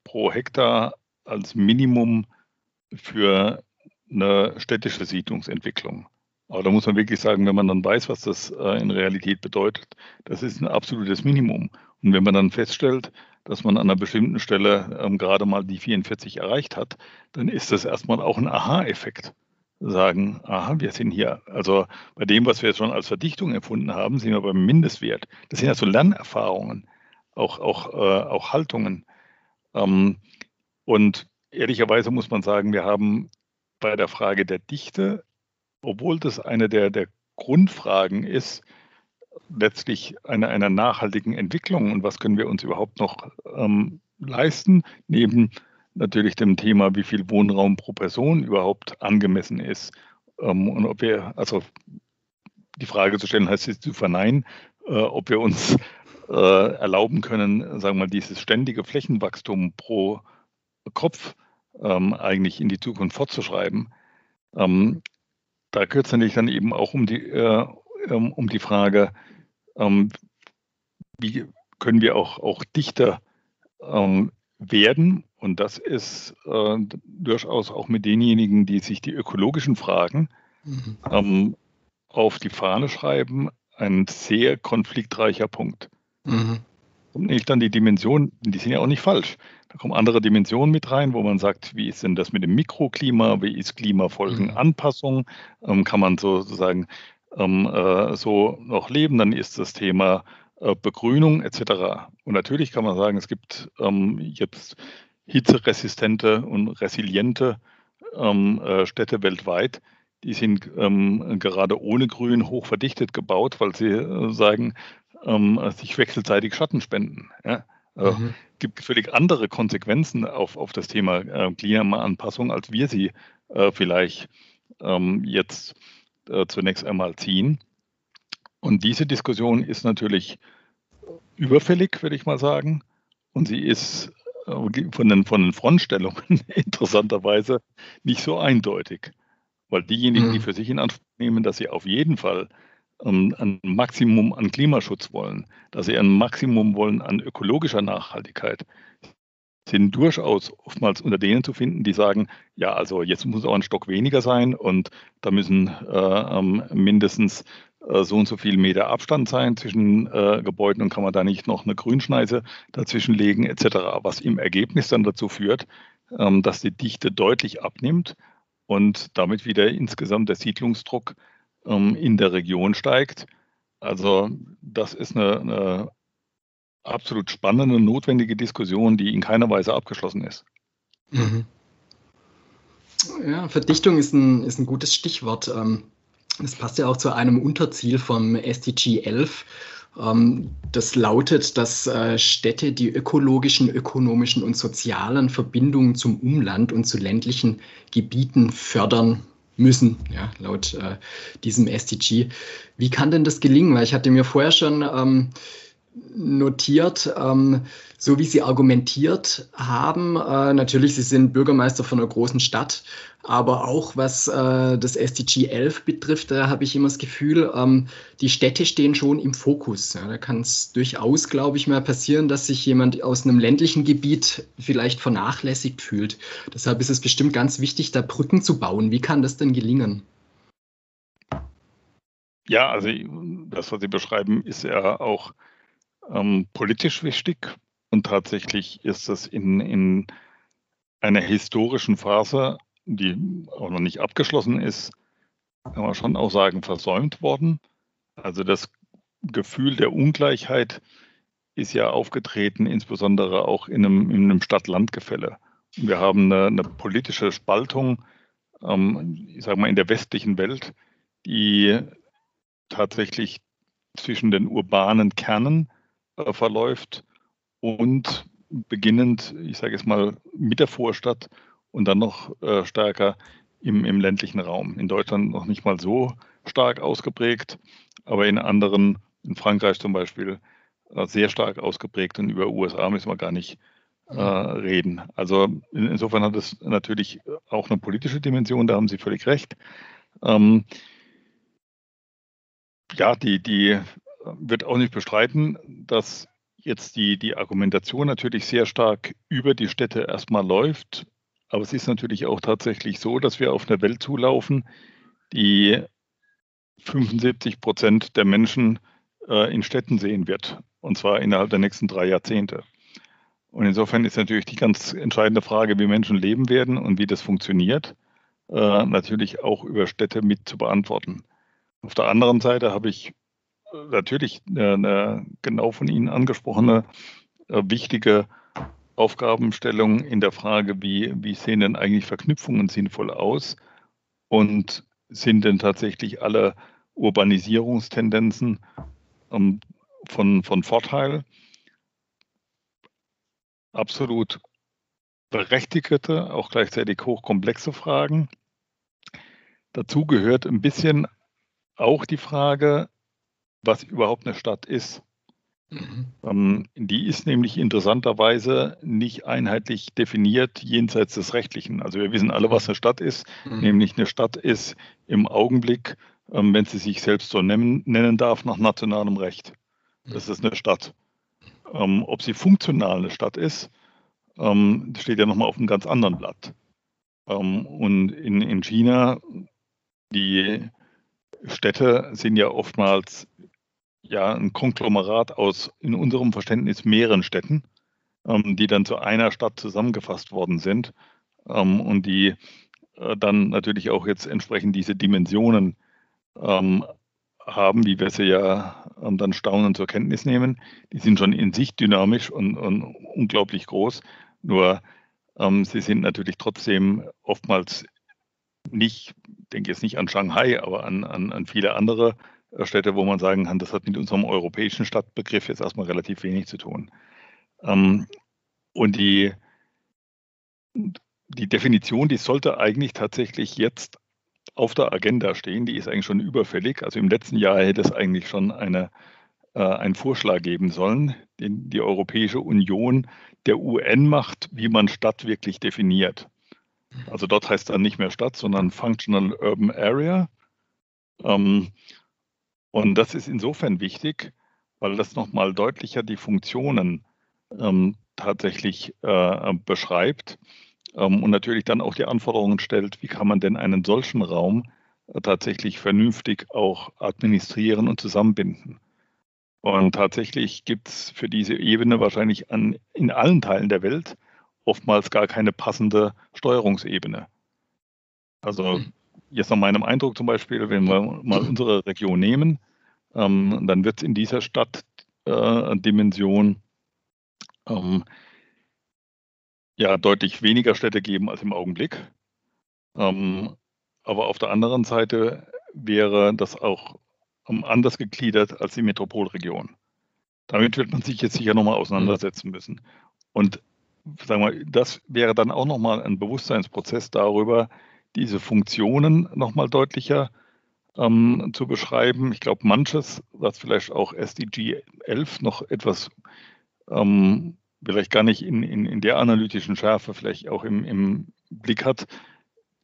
pro Hektar als Minimum für eine städtische Siedlungsentwicklung. Aber da muss man wirklich sagen, wenn man dann weiß, was das äh, in Realität bedeutet, das ist ein absolutes Minimum. Und wenn man dann feststellt, dass man an einer bestimmten Stelle ähm, gerade mal die 44 erreicht hat, dann ist das erstmal auch ein Aha-Effekt. Sagen, aha, wir sind hier, also bei dem, was wir jetzt schon als Verdichtung empfunden haben, sind wir beim Mindestwert. Das sind ja so Lernerfahrungen, auch, auch, äh, auch Haltungen. Ähm, und ehrlicherweise muss man sagen, wir haben bei der Frage der Dichte, obwohl das eine der, der Grundfragen ist, letztlich einer, einer nachhaltigen Entwicklung und was können wir uns überhaupt noch ähm, leisten, neben natürlich dem Thema, wie viel Wohnraum pro Person überhaupt angemessen ist. Ähm, und ob wir, also die Frage zu stellen, heißt es zu verneinen, äh, ob wir uns äh, erlauben können, sagen wir mal, dieses ständige Flächenwachstum pro Kopf ähm, eigentlich in die Zukunft fortzuschreiben. Ähm, da geht es natürlich dann eben auch um die, äh, um die Frage, ähm, wie können wir auch, auch dichter ähm, werden? Und das ist äh, durchaus auch mit denjenigen, die sich die ökologischen Fragen mhm. ähm, auf die Fahne schreiben, ein sehr konfliktreicher Punkt. Mhm. Und nicht dann die Dimension, die sind ja auch nicht falsch. Da kommen andere Dimensionen mit rein, wo man sagt, wie ist denn das mit dem Mikroklima, wie ist Klimafolgenanpassung? Ähm, kann man sozusagen ähm, äh, so noch leben, dann ist das Thema äh, Begrünung etc. Und natürlich kann man sagen, es gibt ähm, jetzt hitzeresistente und resiliente ähm, äh, Städte weltweit. Die sind ähm, gerade ohne Grün hoch verdichtet gebaut, weil sie äh, sagen, ähm, sich wechselseitig Schatten spenden. Ja? Also, mhm. gibt völlig andere Konsequenzen auf, auf das Thema äh, Klimaanpassung, als wir sie äh, vielleicht ähm, jetzt äh, zunächst einmal ziehen. Und diese Diskussion ist natürlich überfällig, würde ich mal sagen. Und sie ist äh, von den, von den Frontstellungen interessanterweise nicht so eindeutig. Weil diejenigen, mhm. die für sich in Anspruch nehmen, dass sie auf jeden Fall ähm, ein Maximum an Klimaschutz wollen, dass sie ein Maximum wollen an ökologischer Nachhaltigkeit, sind durchaus oftmals unter denen zu finden, die sagen, ja, also jetzt muss auch ein Stock weniger sein und da müssen äh, mindestens äh, so und so viel Meter Abstand sein zwischen äh, Gebäuden und kann man da nicht noch eine Grünschneise dazwischen legen etc., was im Ergebnis dann dazu führt, ähm, dass die Dichte deutlich abnimmt und damit wieder insgesamt der Siedlungsdruck ähm, in der Region steigt. Also das ist eine, eine absolut spannende, notwendige Diskussion, die in keiner Weise abgeschlossen ist. Mhm. Ja, Verdichtung ist ein, ist ein gutes Stichwort. Ähm, das passt ja auch zu einem Unterziel vom SDG 11. Ähm, das lautet, dass äh, Städte die ökologischen, ökonomischen und sozialen Verbindungen zum Umland und zu ländlichen Gebieten fördern müssen, ja, laut äh, diesem SDG. Wie kann denn das gelingen? Weil ich hatte mir vorher schon ähm, notiert, ähm, so wie Sie argumentiert haben. Äh, natürlich, Sie sind Bürgermeister von einer großen Stadt, aber auch was äh, das SDG 11 betrifft, da habe ich immer das Gefühl, ähm, die Städte stehen schon im Fokus. Ja, da kann es durchaus, glaube ich, mal passieren, dass sich jemand aus einem ländlichen Gebiet vielleicht vernachlässigt fühlt. Deshalb ist es bestimmt ganz wichtig, da Brücken zu bauen. Wie kann das denn gelingen? Ja, also das, was Sie beschreiben, ist ja auch ähm, politisch wichtig und tatsächlich ist es in, in einer historischen Phase, die auch noch nicht abgeschlossen ist, kann man schon auch sagen, versäumt worden. Also das Gefühl der Ungleichheit ist ja aufgetreten, insbesondere auch in einem, in einem Stadt-Land-Gefälle. Wir haben eine, eine politische Spaltung, ähm, ich sage mal, in der westlichen Welt, die tatsächlich zwischen den urbanen Kernen äh, verläuft und beginnend, ich sage jetzt mal, mit der Vorstadt und dann noch äh, stärker im, im ländlichen Raum. In Deutschland noch nicht mal so stark ausgeprägt, aber in anderen, in Frankreich zum Beispiel, äh, sehr stark ausgeprägt und über USA müssen wir gar nicht äh, reden. Also in, insofern hat es natürlich auch eine politische Dimension, da haben Sie völlig recht. Ähm, ja, die, die wird auch nicht bestreiten, dass jetzt die, die Argumentation natürlich sehr stark über die Städte erstmal läuft. Aber es ist natürlich auch tatsächlich so, dass wir auf eine Welt zulaufen, die 75 Prozent der Menschen äh, in Städten sehen wird. Und zwar innerhalb der nächsten drei Jahrzehnte. Und insofern ist natürlich die ganz entscheidende Frage, wie Menschen leben werden und wie das funktioniert, äh, natürlich auch über Städte mit zu beantworten. Auf der anderen Seite habe ich natürlich eine genau von Ihnen angesprochene äh, wichtige Aufgabenstellung in der Frage, wie, wie sehen denn eigentlich Verknüpfungen sinnvoll aus und sind denn tatsächlich alle Urbanisierungstendenzen ähm, von, von Vorteil? Absolut berechtigte, auch gleichzeitig hochkomplexe Fragen. Dazu gehört ein bisschen auch die Frage, was überhaupt eine Stadt ist. Mhm. Ähm, die ist nämlich interessanterweise nicht einheitlich definiert jenseits des Rechtlichen. Also wir wissen alle, was eine Stadt ist, mhm. nämlich eine Stadt ist im Augenblick, ähm, wenn sie sich selbst so nennen, darf, nach nationalem Recht. Das ist eine Stadt. Ähm, ob sie funktional eine Stadt ist, steht ja nochmal auf einem ganz anderen Blatt. Und in, in China, die Städte sind ja oftmals ja ein Konglomerat aus in unserem Verständnis mehreren Städten, ähm, die dann zu einer Stadt zusammengefasst worden sind ähm, und die äh, dann natürlich auch jetzt entsprechend diese Dimensionen ähm, haben, wie wir sie ja ähm, dann staunend zur Kenntnis nehmen. Die sind schon in sich dynamisch und, und unglaublich groß, nur ähm, sie sind natürlich trotzdem oftmals nicht, denke jetzt nicht an Shanghai, aber an, an, an viele andere Städte, wo man sagen kann, das hat mit unserem europäischen Stadtbegriff jetzt erstmal relativ wenig zu tun. Ähm, und die, die Definition, die sollte eigentlich tatsächlich jetzt auf der Agenda stehen, die ist eigentlich schon überfällig. Also im letzten Jahr hätte es eigentlich schon eine, äh, einen Vorschlag geben sollen, den die Europäische Union der UN macht, wie man Stadt wirklich definiert. Also dort heißt dann nicht mehr Stadt, sondern Functional Urban Area. Ähm, und das ist insofern wichtig, weil das nochmal deutlicher die Funktionen ähm, tatsächlich äh, beschreibt ähm, und natürlich dann auch die Anforderungen stellt, wie kann man denn einen solchen Raum äh, tatsächlich vernünftig auch administrieren und zusammenbinden. Und tatsächlich gibt es für diese Ebene wahrscheinlich an, in allen Teilen der Welt oftmals gar keine passende Steuerungsebene. Also hm. Jetzt nach meinem Eindruck zum Beispiel, wenn wir mal unsere Region nehmen, ähm, dann wird es in dieser Stadtdimension äh, ähm, ja deutlich weniger Städte geben als im Augenblick. Ähm, aber auf der anderen Seite wäre das auch ähm, anders gegliedert als die Metropolregion. Damit wird man sich jetzt sicher nochmal auseinandersetzen müssen. Und sagen wir, das wäre dann auch nochmal ein Bewusstseinsprozess darüber, diese Funktionen nochmal deutlicher ähm, zu beschreiben. Ich glaube, manches, was vielleicht auch SDG 11 noch etwas, ähm, vielleicht gar nicht in, in, in der analytischen Schärfe vielleicht auch im, im Blick hat,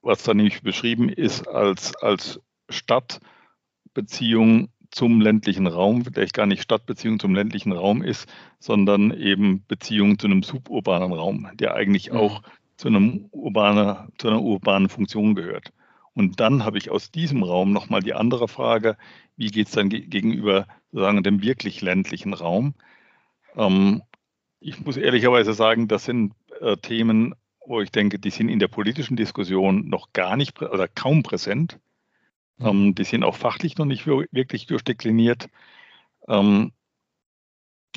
was da nämlich beschrieben ist als, als Stadtbeziehung zum ländlichen Raum, vielleicht gar nicht Stadtbeziehung zum ländlichen Raum ist, sondern eben Beziehung zu einem suburbanen Raum, der eigentlich mhm. auch zu, einem urbane, zu einer urbanen Funktion gehört. Und dann habe ich aus diesem Raum nochmal die andere Frage, wie geht es dann gegenüber sozusagen dem wirklich ländlichen Raum? Ähm, ich muss ehrlicherweise sagen, das sind äh, Themen, wo ich denke, die sind in der politischen Diskussion noch gar nicht oder kaum präsent. Mhm. Ähm, die sind auch fachlich noch nicht wirklich durchdekliniert. Ähm,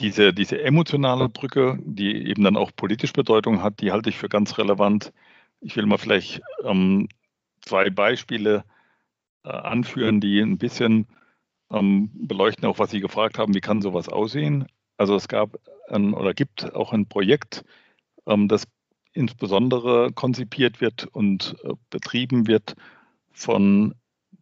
diese, diese emotionale Brücke, die eben dann auch politisch Bedeutung hat, die halte ich für ganz relevant. Ich will mal vielleicht ähm, zwei Beispiele äh, anführen, die ein bisschen ähm, beleuchten, auch was Sie gefragt haben, wie kann sowas aussehen. Also es gab ein, oder gibt auch ein Projekt, ähm, das insbesondere konzipiert wird und äh, betrieben wird von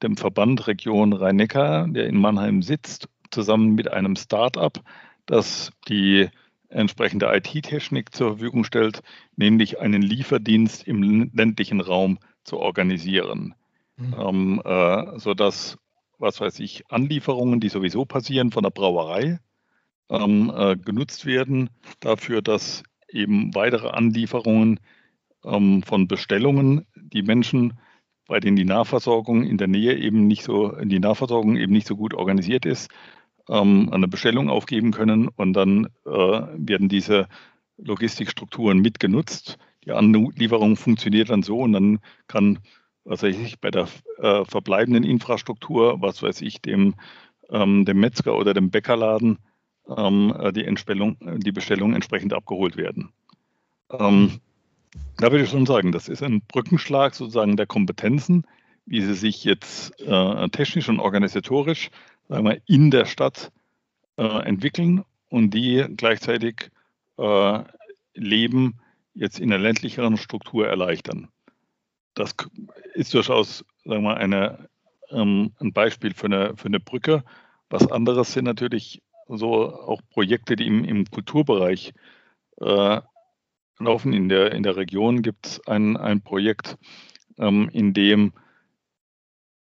dem Verband Region Rhein-Neckar, der in Mannheim sitzt, zusammen mit einem Start-up, das die entsprechende IT-Technik zur Verfügung stellt, nämlich einen Lieferdienst im ländlichen Raum zu organisieren, mhm. ähm, äh, sodass, was weiß ich, Anlieferungen, die sowieso passieren von der Brauerei, ähm, äh, genutzt werden dafür, dass eben weitere Anlieferungen ähm, von Bestellungen, die Menschen, bei denen die Nahversorgung in der Nähe eben nicht so, die Nahversorgung eben nicht so gut organisiert ist, ähm, eine Bestellung aufgeben können und dann äh, werden diese Logistikstrukturen mitgenutzt. Die Anlieferung funktioniert dann so und dann kann, was weiß ich, bei der äh, verbleibenden Infrastruktur, was weiß ich, dem, ähm, dem Metzger oder dem Bäckerladen ähm, äh, die, Entstellung, die Bestellung entsprechend abgeholt werden. Ähm, da würde ich schon sagen, das ist ein Brückenschlag sozusagen der Kompetenzen, wie sie sich jetzt äh, technisch und organisatorisch sagen wir, in der Stadt äh, entwickeln und die gleichzeitig äh, Leben jetzt in der ländlicheren Struktur erleichtern. Das ist durchaus sagen wir, eine, ähm, ein Beispiel für eine, für eine Brücke. Was anderes sind natürlich so auch Projekte, die im, im Kulturbereich äh, laufen. In der, in der Region gibt es ein, ein Projekt, ähm, in dem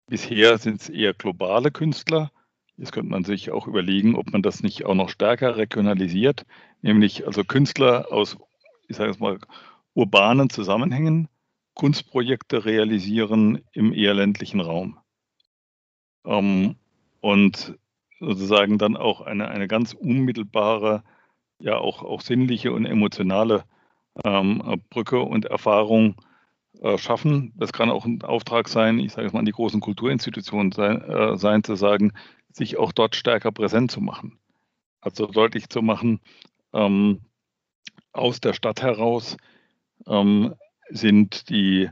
bisher sind es eher globale Künstler. Jetzt könnte man sich auch überlegen, ob man das nicht auch noch stärker regionalisiert, nämlich also Künstler aus, ich sage es mal, urbanen Zusammenhängen Kunstprojekte realisieren im eher ländlichen Raum. Ähm, und sozusagen dann auch eine, eine ganz unmittelbare, ja auch, auch sinnliche und emotionale ähm, Brücke und Erfahrung äh, schaffen. Das kann auch ein Auftrag sein, ich sage es mal an die großen Kulturinstitutionen sein, äh, sein, zu sagen, sich auch dort stärker präsent zu machen. Also deutlich zu machen, ähm, aus der Stadt heraus ähm, sind die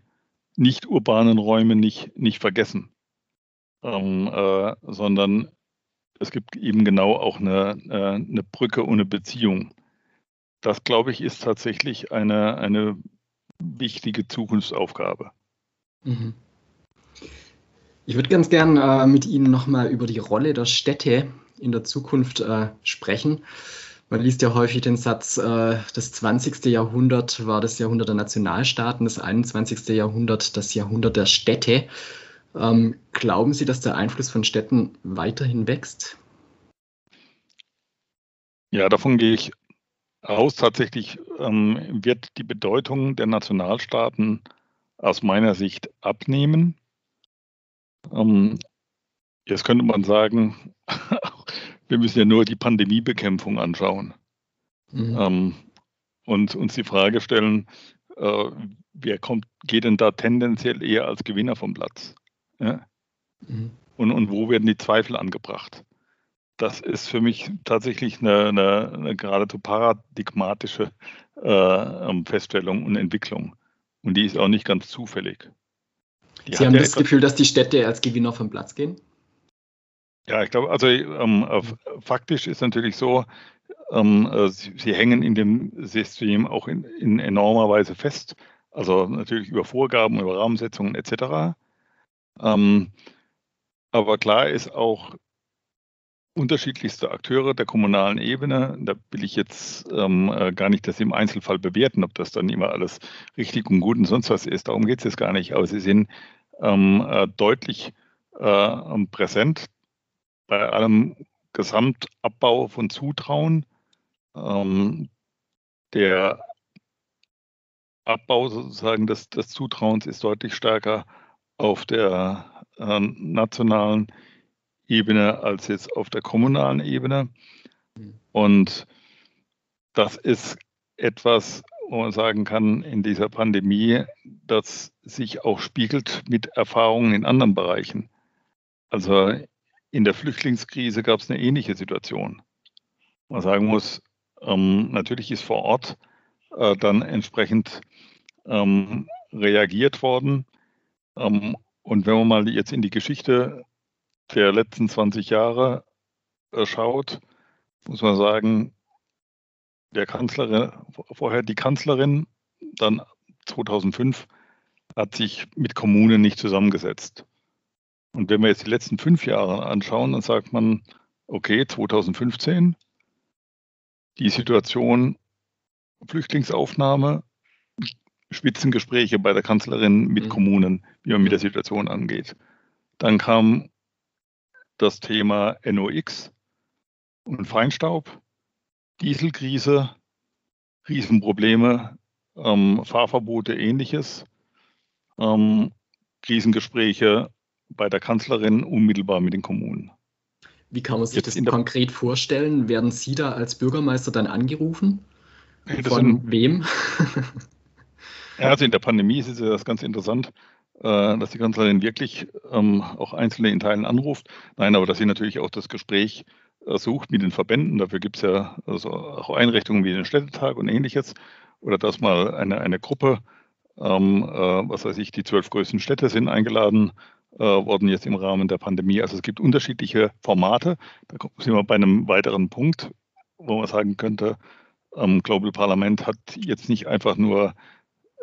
nicht urbanen Räume nicht, nicht vergessen, ähm, äh, sondern es gibt eben genau auch eine, äh, eine Brücke ohne Beziehung. Das, glaube ich, ist tatsächlich eine, eine wichtige Zukunftsaufgabe. Mhm. Ich würde ganz gern äh, mit Ihnen nochmal über die Rolle der Städte in der Zukunft äh, sprechen. Man liest ja häufig den Satz, äh, das 20. Jahrhundert war das Jahrhundert der Nationalstaaten, das 21. Jahrhundert das Jahrhundert der Städte. Ähm, glauben Sie, dass der Einfluss von Städten weiterhin wächst? Ja, davon gehe ich aus. Tatsächlich ähm, wird die Bedeutung der Nationalstaaten aus meiner Sicht abnehmen. Ähm, jetzt könnte man sagen, wir müssen ja nur die Pandemiebekämpfung anschauen. Mhm. Ähm, und uns die Frage stellen, äh, wer kommt, geht denn da tendenziell eher als Gewinner vom Platz? Ja? Mhm. Und, und wo werden die Zweifel angebracht? Das ist für mich tatsächlich eine, eine, eine geradezu paradigmatische äh, ähm, Feststellung und Entwicklung. Und die ist auch nicht ganz zufällig. Die Sie haben ja das Gefühl, dass die Städte als Gewinner vom Platz gehen? Ja, ich glaube, also ähm, faktisch ist natürlich so, ähm, äh, sie, sie, hängen in dem System auch in, in, enormer Weise fest. Also natürlich über Vorgaben, über Rahmensetzungen etc. Ähm, aber klar ist auch unterschiedlichste Akteure der kommunalen Ebene. Da will ich jetzt ähm, äh, gar nicht das im Einzelfall bewerten, ob das dann immer alles richtig und gut und sonst was ist. Darum geht es jetzt gar nicht. Aber sie sind ähm, äh, deutlich äh, präsent bei allem Gesamtabbau von Zutrauen. Ähm, der Abbau sozusagen des, des, Zutrauens ist deutlich stärker auf der äh, nationalen Ebene als jetzt auf der kommunalen Ebene. Mhm. Und das ist etwas, wo man sagen kann, in dieser Pandemie, das sich auch spiegelt mit Erfahrungen in anderen Bereichen. Also in der Flüchtlingskrise gab es eine ähnliche Situation. Man sagen muss, ähm, natürlich ist vor Ort äh, dann entsprechend ähm, reagiert worden. Ähm, und wenn man mal jetzt in die Geschichte der letzten 20 Jahre äh, schaut, muss man sagen, der Kanzlerin, vorher die Kanzlerin, dann 2005, hat sich mit Kommunen nicht zusammengesetzt. Und wenn wir jetzt die letzten fünf Jahre anschauen, dann sagt man, okay, 2015, die Situation Flüchtlingsaufnahme, Spitzengespräche bei der Kanzlerin mit mhm. Kommunen, wie man mit der Situation angeht. Dann kam das Thema NOx und Feinstaub, Dieselkrise, Riesenprobleme, ähm, Fahrverbote, ähnliches, ähm, Krisengespräche bei der Kanzlerin unmittelbar mit den Kommunen. Wie kann man sich Jetzt das konkret vorstellen? Werden Sie da als Bürgermeister dann angerufen? Von sind, wem? also in der Pandemie ist es ja das ganz interessant. Äh, dass die Kanzlerin wirklich ähm, auch Einzelne in Teilen anruft. Nein, aber dass sie natürlich auch das Gespräch äh, sucht mit den Verbänden. Dafür gibt es ja also auch Einrichtungen wie den Städtetag und ähnliches. Oder dass mal eine, eine Gruppe, ähm, äh, was weiß ich, die zwölf größten Städte sind eingeladen äh, worden jetzt im Rahmen der Pandemie. Also es gibt unterschiedliche Formate. Da sind wir bei einem weiteren Punkt, wo man sagen könnte, ähm, Global Parlament hat jetzt nicht einfach nur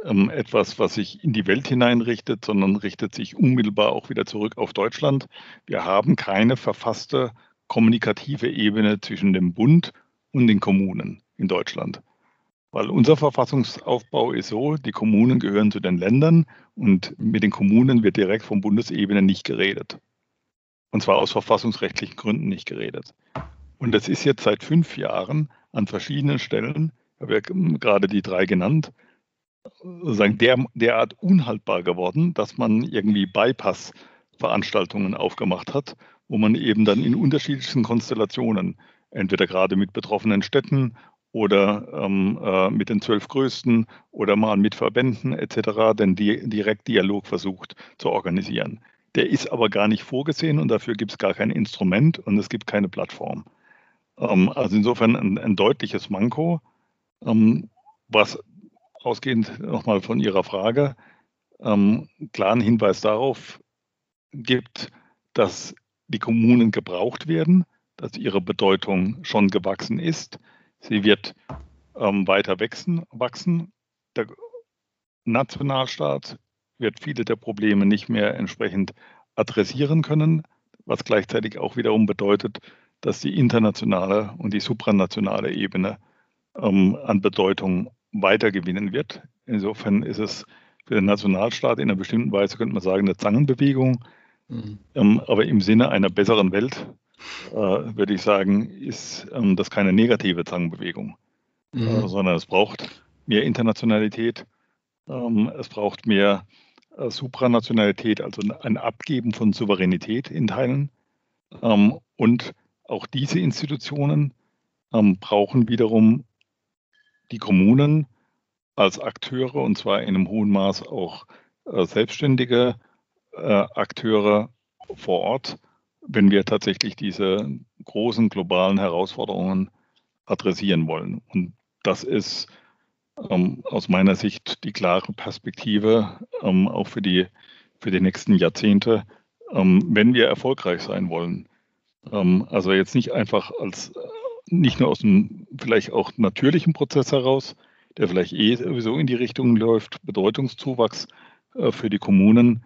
ähm, etwas, was sich in die Welt hineinrichtet, sondern richtet sich unmittelbar auch wieder zurück auf Deutschland. Wir haben keine verfasste kommunikative Ebene zwischen dem Bund und den Kommunen in Deutschland. Weil unser Verfassungsaufbau ist so, die Kommunen gehören zu den Ländern und mit den Kommunen wird direkt von Bundesebene nicht geredet. Und zwar aus verfassungsrechtlichen Gründen nicht geredet. Und das ist jetzt seit fünf Jahren an verschiedenen Stellen, ich habe ja gerade die drei genannt, sozusagen der, derart unhaltbar geworden, dass man irgendwie Bypass-Veranstaltungen aufgemacht hat, wo man eben dann in unterschiedlichsten Konstellationen, entweder gerade mit betroffenen Städten oder ähm, äh, mit den zwölf größten oder mal mit Verbänden etc., den Di Direktdialog versucht zu organisieren. Der ist aber gar nicht vorgesehen und dafür gibt es gar kein Instrument und es gibt keine Plattform. Ähm, also insofern ein, ein deutliches Manko, ähm, was ausgehend nochmal von Ihrer Frage, ähm, klaren Hinweis darauf gibt, dass die Kommunen gebraucht werden, dass ihre Bedeutung schon gewachsen ist. Sie wird ähm, weiter wachsen, wachsen. Der Nationalstaat wird viele der Probleme nicht mehr entsprechend adressieren können, was gleichzeitig auch wiederum bedeutet, dass die internationale und die supranationale Ebene ähm, an Bedeutung weitergewinnen wird. Insofern ist es für den Nationalstaat in einer bestimmten Weise, könnte man sagen, eine Zangenbewegung. Mhm. Ähm, aber im Sinne einer besseren Welt, äh, würde ich sagen, ist ähm, das keine negative Zangenbewegung, mhm. äh, sondern es braucht mehr Internationalität, ähm, es braucht mehr äh, Supranationalität, also ein Abgeben von Souveränität in Teilen. Ähm, und auch diese Institutionen ähm, brauchen wiederum die Kommunen als Akteure und zwar in einem hohen Maß auch äh, selbstständige äh, Akteure vor Ort, wenn wir tatsächlich diese großen globalen Herausforderungen adressieren wollen. Und das ist ähm, aus meiner Sicht die klare Perspektive ähm, auch für die, für die nächsten Jahrzehnte, ähm, wenn wir erfolgreich sein wollen. Ähm, also jetzt nicht einfach als, nicht nur aus einem vielleicht auch natürlichen Prozess heraus, der vielleicht eh sowieso in die Richtung läuft, Bedeutungszuwachs äh, für die Kommunen,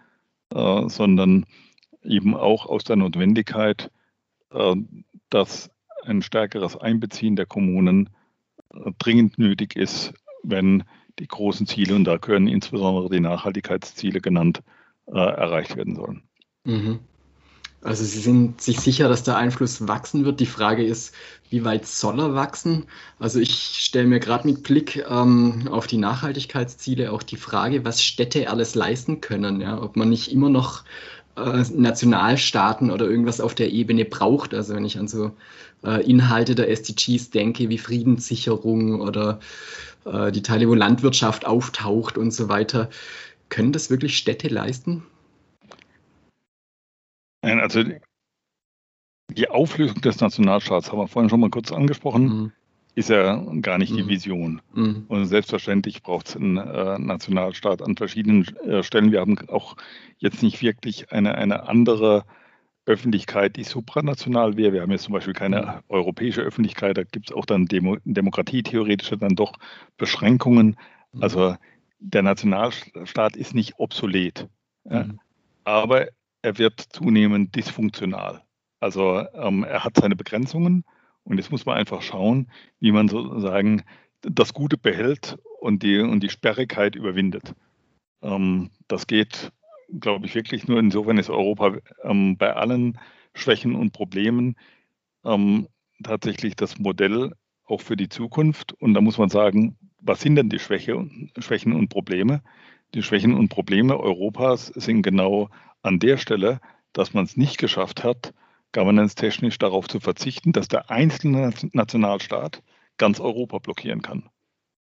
äh, sondern eben auch aus der Notwendigkeit, äh, dass ein stärkeres Einbeziehen der Kommunen dringend nötig ist, wenn die großen Ziele, und da können insbesondere die Nachhaltigkeitsziele genannt, erreicht werden sollen. Mhm. Also Sie sind sich sicher, dass der Einfluss wachsen wird. Die Frage ist, wie weit soll er wachsen? Also ich stelle mir gerade mit Blick ähm, auf die Nachhaltigkeitsziele auch die Frage, was Städte alles leisten können. Ja? Ob man nicht immer noch äh, Nationalstaaten oder irgendwas auf der Ebene braucht. Also wenn ich an so äh, Inhalte der SDGs denke, wie Friedenssicherung oder äh, die Teile, wo Landwirtschaft auftaucht und so weiter. Können das wirklich Städte leisten? Nein, also die Auflösung des Nationalstaats, haben wir vorhin schon mal kurz angesprochen, mhm. ist ja gar nicht mhm. die Vision. Mhm. Und selbstverständlich braucht es einen äh, Nationalstaat an verschiedenen äh, Stellen. Wir haben auch jetzt nicht wirklich eine, eine andere Öffentlichkeit, die supranational wäre. Wir haben jetzt zum Beispiel keine mhm. europäische Öffentlichkeit, da gibt es auch dann Demo demokratietheoretische dann doch Beschränkungen. Mhm. Also der Nationalstaat ist nicht obsolet. Ja. Mhm. Aber er wird zunehmend dysfunktional. Also ähm, er hat seine Begrenzungen und jetzt muss man einfach schauen, wie man sozusagen das Gute behält und die, und die Sperrigkeit überwindet. Ähm, das geht, glaube ich, wirklich nur insofern ist Europa ähm, bei allen Schwächen und Problemen ähm, tatsächlich das Modell auch für die Zukunft. Und da muss man sagen, was sind denn die Schwäche, Schwächen und Probleme? Die Schwächen und Probleme Europas sind genau an der Stelle, dass man es nicht geschafft hat, governance-technisch darauf zu verzichten, dass der einzelne Nationalstaat ganz Europa blockieren kann.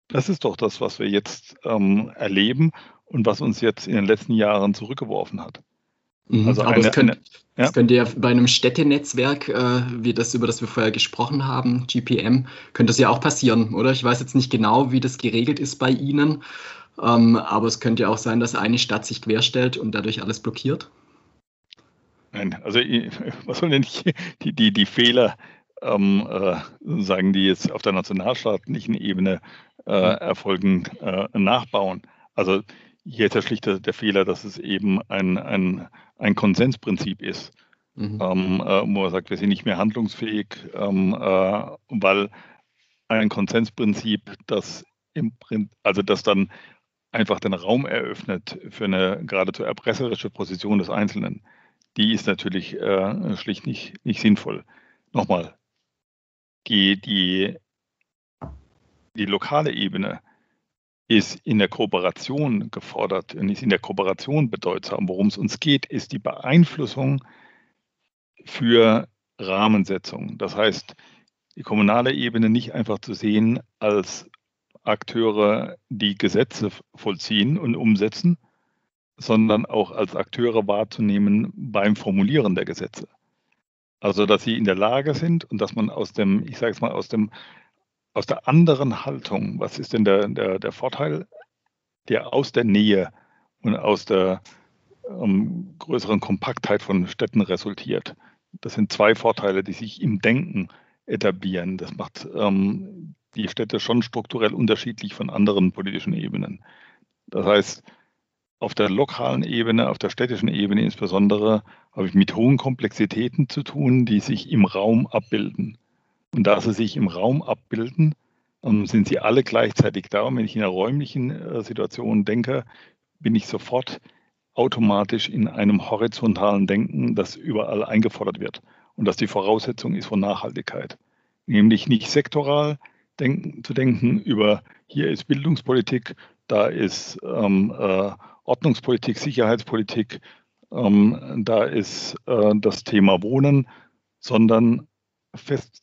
Das ist doch das, was wir jetzt ähm, erleben und was uns jetzt in den letzten Jahren zurückgeworfen hat. Mhm, also aber eine, es, könnte, eine, ja? es könnte ja bei einem Städtenetzwerk, äh, wie das, über das wir vorher gesprochen haben, GPM, könnte das ja auch passieren, oder? Ich weiß jetzt nicht genau, wie das geregelt ist bei Ihnen, ähm, aber es könnte ja auch sein, dass eine Stadt sich querstellt und dadurch alles blockiert. Nein, also was soll denn die, die, die Fehler ähm, äh, sagen, die jetzt auf der nationalstaatlichen Ebene äh, erfolgen, äh, nachbauen? Also hier ist ja schlicht der, der, Fehler, dass es eben ein, ein, ein Konsensprinzip ist. Mhm. Ähm, äh, wo man sagt, wir sind nicht mehr handlungsfähig, ähm, äh, weil ein Konsensprinzip, das im also das dann einfach den Raum eröffnet für eine geradezu erpresserische Position des Einzelnen, die ist natürlich äh, schlicht nicht, nicht sinnvoll. Nochmal, die, die, die lokale Ebene ist in der Kooperation gefordert und ist in der Kooperation bedeutsam. Worum es uns geht, ist die Beeinflussung für Rahmensetzung. Das heißt, die kommunale Ebene nicht einfach zu sehen als Akteure, die Gesetze vollziehen und umsetzen, sondern auch als Akteure wahrzunehmen beim Formulieren der Gesetze. Also, dass sie in der Lage sind und dass man aus dem, ich sage es mal, aus dem, aus der anderen Haltung, was ist denn der, der, der Vorteil, der aus der Nähe und aus der ähm, größeren Kompaktheit von Städten resultiert. Das sind zwei Vorteile, die sich im Denken etablieren. Das macht ähm, die Städte schon strukturell unterschiedlich von anderen politischen Ebenen. Das heißt, auf der lokalen Ebene, auf der städtischen Ebene insbesondere, habe ich mit hohen Komplexitäten zu tun, die sich im Raum abbilden. Und da sie sich im Raum abbilden, ähm, sind sie alle gleichzeitig da. Und wenn ich in einer räumlichen äh, Situation denke, bin ich sofort automatisch in einem horizontalen Denken, das überall eingefordert wird und das die Voraussetzung ist von Nachhaltigkeit. Nämlich nicht sektoral, denken, zu denken über, hier ist Bildungspolitik, da ist ähm, äh, Ordnungspolitik, Sicherheitspolitik, ähm, da ist äh, das Thema Wohnen, sondern fest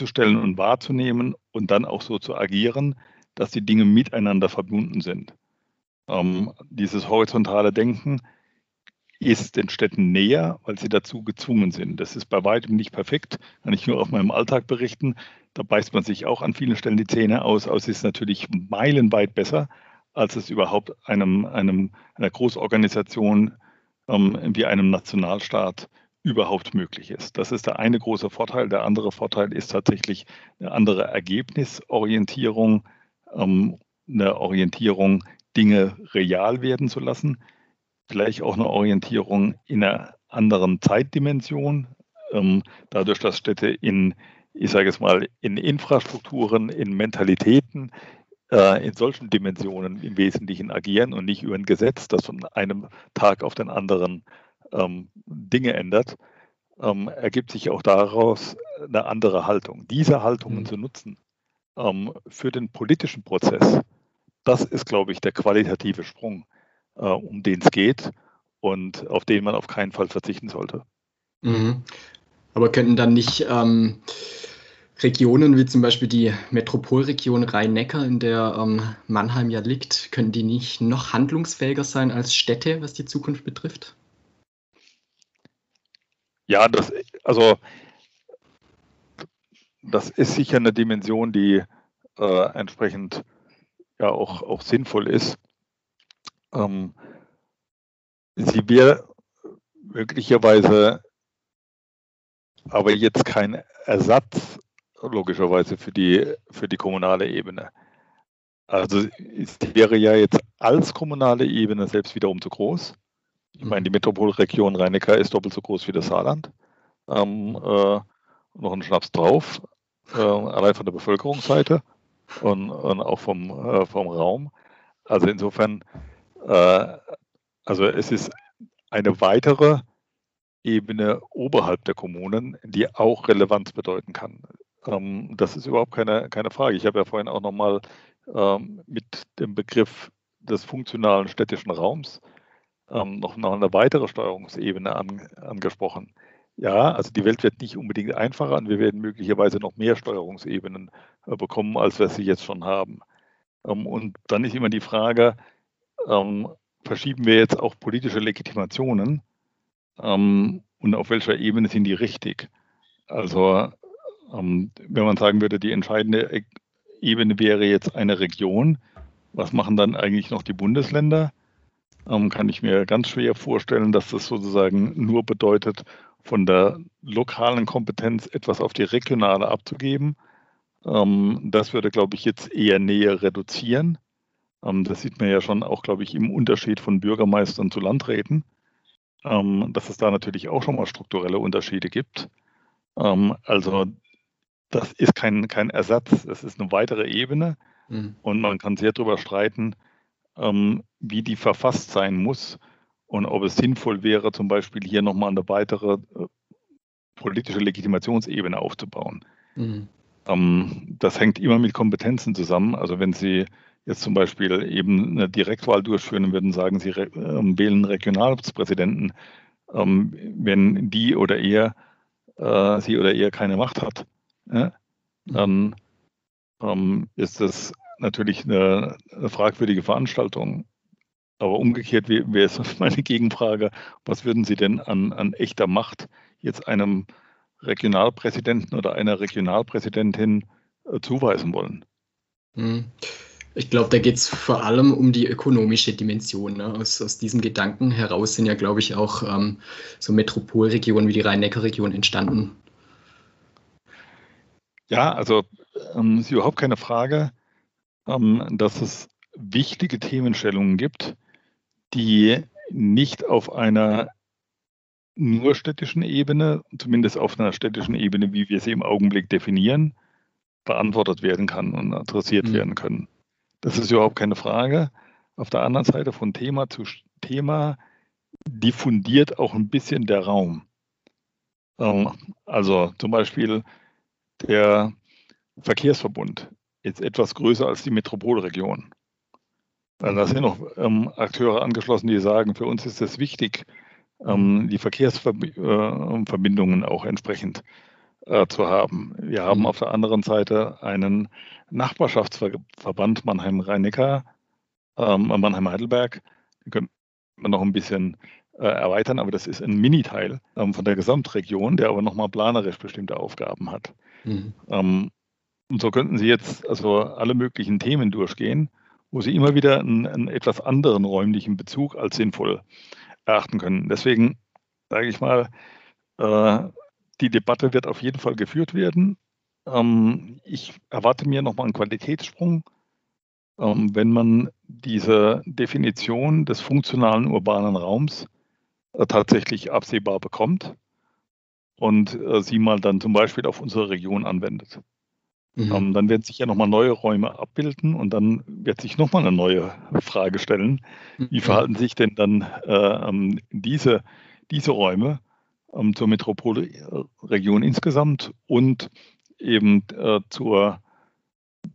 festzustellen und wahrzunehmen und dann auch so zu agieren, dass die Dinge miteinander verbunden sind. Ähm, dieses horizontale Denken ist den Städten näher, weil sie dazu gezwungen sind. Das ist bei weitem nicht perfekt, kann ich nur auf meinem Alltag berichten. Da beißt man sich auch an vielen Stellen die Zähne aus, aber es ist natürlich meilenweit besser, als es überhaupt einem, einem, einer Großorganisation ähm, wie einem Nationalstaat überhaupt möglich ist. Das ist der eine große Vorteil. Der andere Vorteil ist tatsächlich eine andere Ergebnisorientierung, ähm, eine Orientierung, Dinge real werden zu lassen. Vielleicht auch eine Orientierung in einer anderen Zeitdimension, ähm, dadurch, dass Städte in, ich sage es mal, in Infrastrukturen, in Mentalitäten, äh, in solchen Dimensionen im Wesentlichen agieren und nicht über ein Gesetz, das von einem Tag auf den anderen ähm, Dinge ändert, ähm, ergibt sich auch daraus eine andere Haltung. Diese Haltungen mhm. zu nutzen für den politischen Prozess, das ist, glaube ich, der qualitative Sprung, um den es geht und auf den man auf keinen Fall verzichten sollte. Mhm. Aber könnten dann nicht ähm, Regionen wie zum Beispiel die Metropolregion Rhein-Neckar, in der ähm, Mannheim ja liegt, können die nicht noch handlungsfähiger sein als Städte, was die Zukunft betrifft? Ja, das, also das ist sicher eine Dimension, die äh, entsprechend ja auch, auch sinnvoll ist. Ähm, sie wäre möglicherweise aber jetzt kein Ersatz logischerweise für die, für die kommunale Ebene. Also es wäre ja jetzt als kommunale Ebene selbst wiederum zu groß. Ich meine, die Metropolregion rhein ist doppelt so groß wie das Saarland. Ähm, äh, noch einen Schnaps drauf, äh, allein von der Bevölkerungsseite und, und auch vom, äh, vom Raum. Also insofern, also es ist eine weitere Ebene oberhalb der Kommunen, die auch Relevanz bedeuten kann. Ähm, das ist überhaupt keine, keine Frage. Ich habe ja vorhin auch nochmal ähm, mit dem Begriff des funktionalen städtischen Raums ähm, noch, noch eine weitere Steuerungsebene an, angesprochen. Ja, also die Welt wird nicht unbedingt einfacher und wir werden möglicherweise noch mehr Steuerungsebenen äh, bekommen, als wir sie jetzt schon haben. Und dann ist immer die Frage, ähm, verschieben wir jetzt auch politische Legitimationen ähm, und auf welcher Ebene sind die richtig? Also wenn man sagen würde, die entscheidende e-, Ebene wäre jetzt eine Region, was machen dann eigentlich noch die Bundesländer? kann ich mir ganz schwer vorstellen, dass das sozusagen nur bedeutet, von der lokalen Kompetenz etwas auf die regionale abzugeben. Ähm, das würde, glaube ich, jetzt eher näher reduzieren. Ähm, das sieht man ja schon auch, glaube ich, im Unterschied von Bürgermeistern zu Landräten, ähm, dass es da natürlich auch schon mal strukturelle Unterschiede gibt. Ähm, also das ist kein, kein Ersatz, das ist eine weitere Ebene mhm. und man kann sehr darüber streiten, wie die verfasst sein muss und ob es sinnvoll wäre, zum Beispiel hier nochmal eine weitere äh, politische Legitimationsebene aufzubauen. Mhm. Das hängt immer mit Kompetenzen zusammen. Also wenn Sie jetzt zum Beispiel eben eine Direktwahl durchführen würden, sagen Sie äh, wählen Regionalpräsidenten, ähm, wenn die oder er, äh, sie oder er keine Macht hat, mhm. dann ähm, ist das natürlich eine, eine fragwürdige Veranstaltung. Aber umgekehrt wäre es meine Gegenfrage, was würden Sie denn an, an echter Macht jetzt einem Regionalpräsidenten oder einer Regionalpräsidentin äh, zuweisen wollen? Hm. Ich glaube, da geht es vor allem um die ökonomische Dimension. Ne? Aus, aus diesem Gedanken heraus sind ja, glaube ich, auch ähm, so Metropolregionen wie die Rhein-Neckar-Region entstanden. Ja, also ähm, ist überhaupt keine Frage, ähm, dass es wichtige Themenstellungen gibt, die nicht auf einer nur städtischen Ebene, zumindest auf einer städtischen Ebene, wie wir sie im Augenblick definieren, beantwortet werden kann und adressiert mhm. werden können. Das ist überhaupt keine Frage. Auf der anderen Seite von Thema zu Thema diffundiert auch ein bisschen der Raum. Ähm, also zum Beispiel der Verkehrsverbund ist etwas größer als die Metropolregion. Also da sind noch ähm, Akteure angeschlossen, die sagen, für uns ist es wichtig, ähm, die Verkehrsverbindungen auch entsprechend äh, zu haben. Wir haben mhm. auf der anderen Seite einen Nachbarschaftsverband Mannheim-Rhein-Neckar, ähm, Mannheim-Heidelberg. Den könnte man noch ein bisschen äh, erweitern, aber das ist ein Miniteil ähm, von der Gesamtregion, der aber nochmal planerisch bestimmte Aufgaben hat. Mhm. Ähm, und so könnten Sie jetzt also alle möglichen Themen durchgehen, wo Sie immer wieder einen, einen etwas anderen räumlichen Bezug als sinnvoll erachten können. Deswegen sage ich mal, äh, die Debatte wird auf jeden Fall geführt werden. Ähm, ich erwarte mir nochmal einen Qualitätssprung, ähm, wenn man diese Definition des funktionalen urbanen Raums äh, tatsächlich absehbar bekommt und äh, sie mal dann zum Beispiel auf unsere Region anwendet. Mhm. Ähm, dann werden sich ja nochmal neue Räume abbilden und dann wird sich nochmal eine neue Frage stellen. Wie mhm. verhalten sich denn dann äh, diese, diese Räume ähm, zur Metropolregion insgesamt und eben äh, zur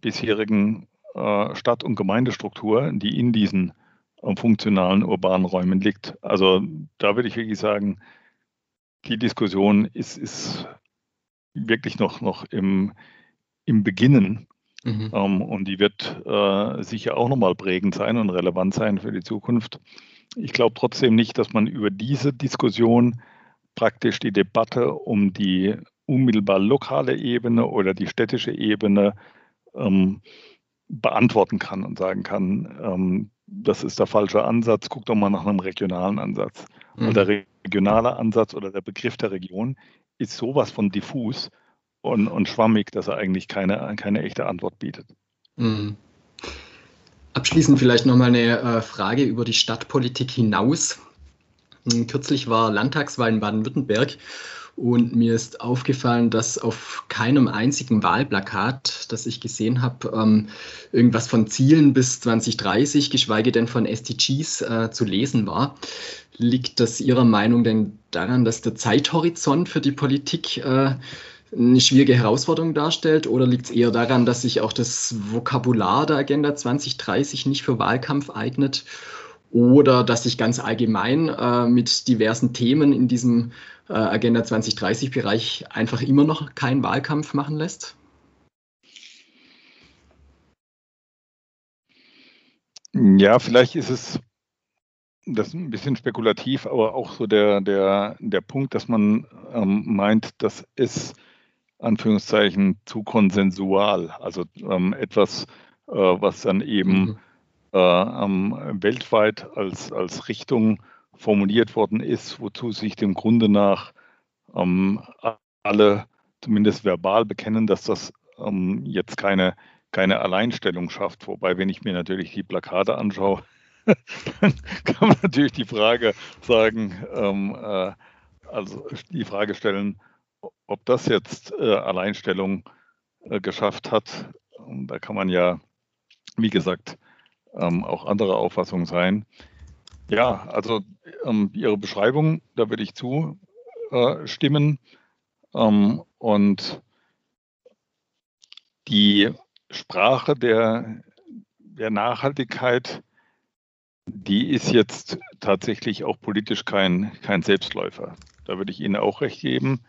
bisherigen äh, Stadt- und Gemeindestruktur, die in diesen äh, funktionalen urbanen Räumen liegt. Also da würde ich wirklich sagen, die Diskussion ist, ist wirklich noch, noch im, im Beginnen. Mhm. Ähm, und die wird äh, sicher auch nochmal prägend sein und relevant sein für die Zukunft. Ich glaube trotzdem nicht, dass man über diese Diskussion praktisch die Debatte um die unmittelbar lokale Ebene oder die städtische Ebene ähm, beantworten kann und sagen kann, ähm, das ist der falsche Ansatz, guck doch mal nach einem regionalen Ansatz. Mhm. Und der regionale Ansatz oder der Begriff der Region ist sowas von diffus und, und schwammig, dass er eigentlich keine, keine echte Antwort bietet. Mhm. Abschließend vielleicht nochmal eine äh, Frage über die Stadtpolitik hinaus. Kürzlich war Landtagswahl in Baden-Württemberg und mir ist aufgefallen, dass auf keinem einzigen Wahlplakat, das ich gesehen habe, ähm, irgendwas von Zielen bis 2030, geschweige denn von SDGs äh, zu lesen war. Liegt das Ihrer Meinung denn daran, dass der Zeithorizont für die Politik äh, eine schwierige Herausforderung darstellt? Oder liegt es eher daran, dass sich auch das Vokabular der Agenda 2030 nicht für Wahlkampf eignet? Oder dass sich ganz allgemein äh, mit diversen Themen in diesem äh, Agenda 2030-Bereich einfach immer noch keinen Wahlkampf machen lässt? Ja, vielleicht ist es das ein bisschen spekulativ, aber auch so der, der, der Punkt, dass man ähm, meint, das ist Anführungszeichen zu konsensual, also ähm, etwas, äh, was dann eben mhm. Weltweit als, als Richtung formuliert worden ist, wozu sich dem Grunde nach ähm, alle zumindest verbal bekennen, dass das ähm, jetzt keine, keine Alleinstellung schafft. Wobei, wenn ich mir natürlich die Plakate anschaue, dann kann man natürlich die Frage sagen, ähm, äh, also die Frage stellen, ob das jetzt äh, Alleinstellung äh, geschafft hat. Da kann man ja, wie gesagt, ähm, auch anderer Auffassung sein. Ja, also ähm, Ihre Beschreibung, da würde ich zustimmen. Ähm, und die Sprache der, der Nachhaltigkeit, die ist jetzt tatsächlich auch politisch kein, kein Selbstläufer. Da würde ich Ihnen auch recht geben.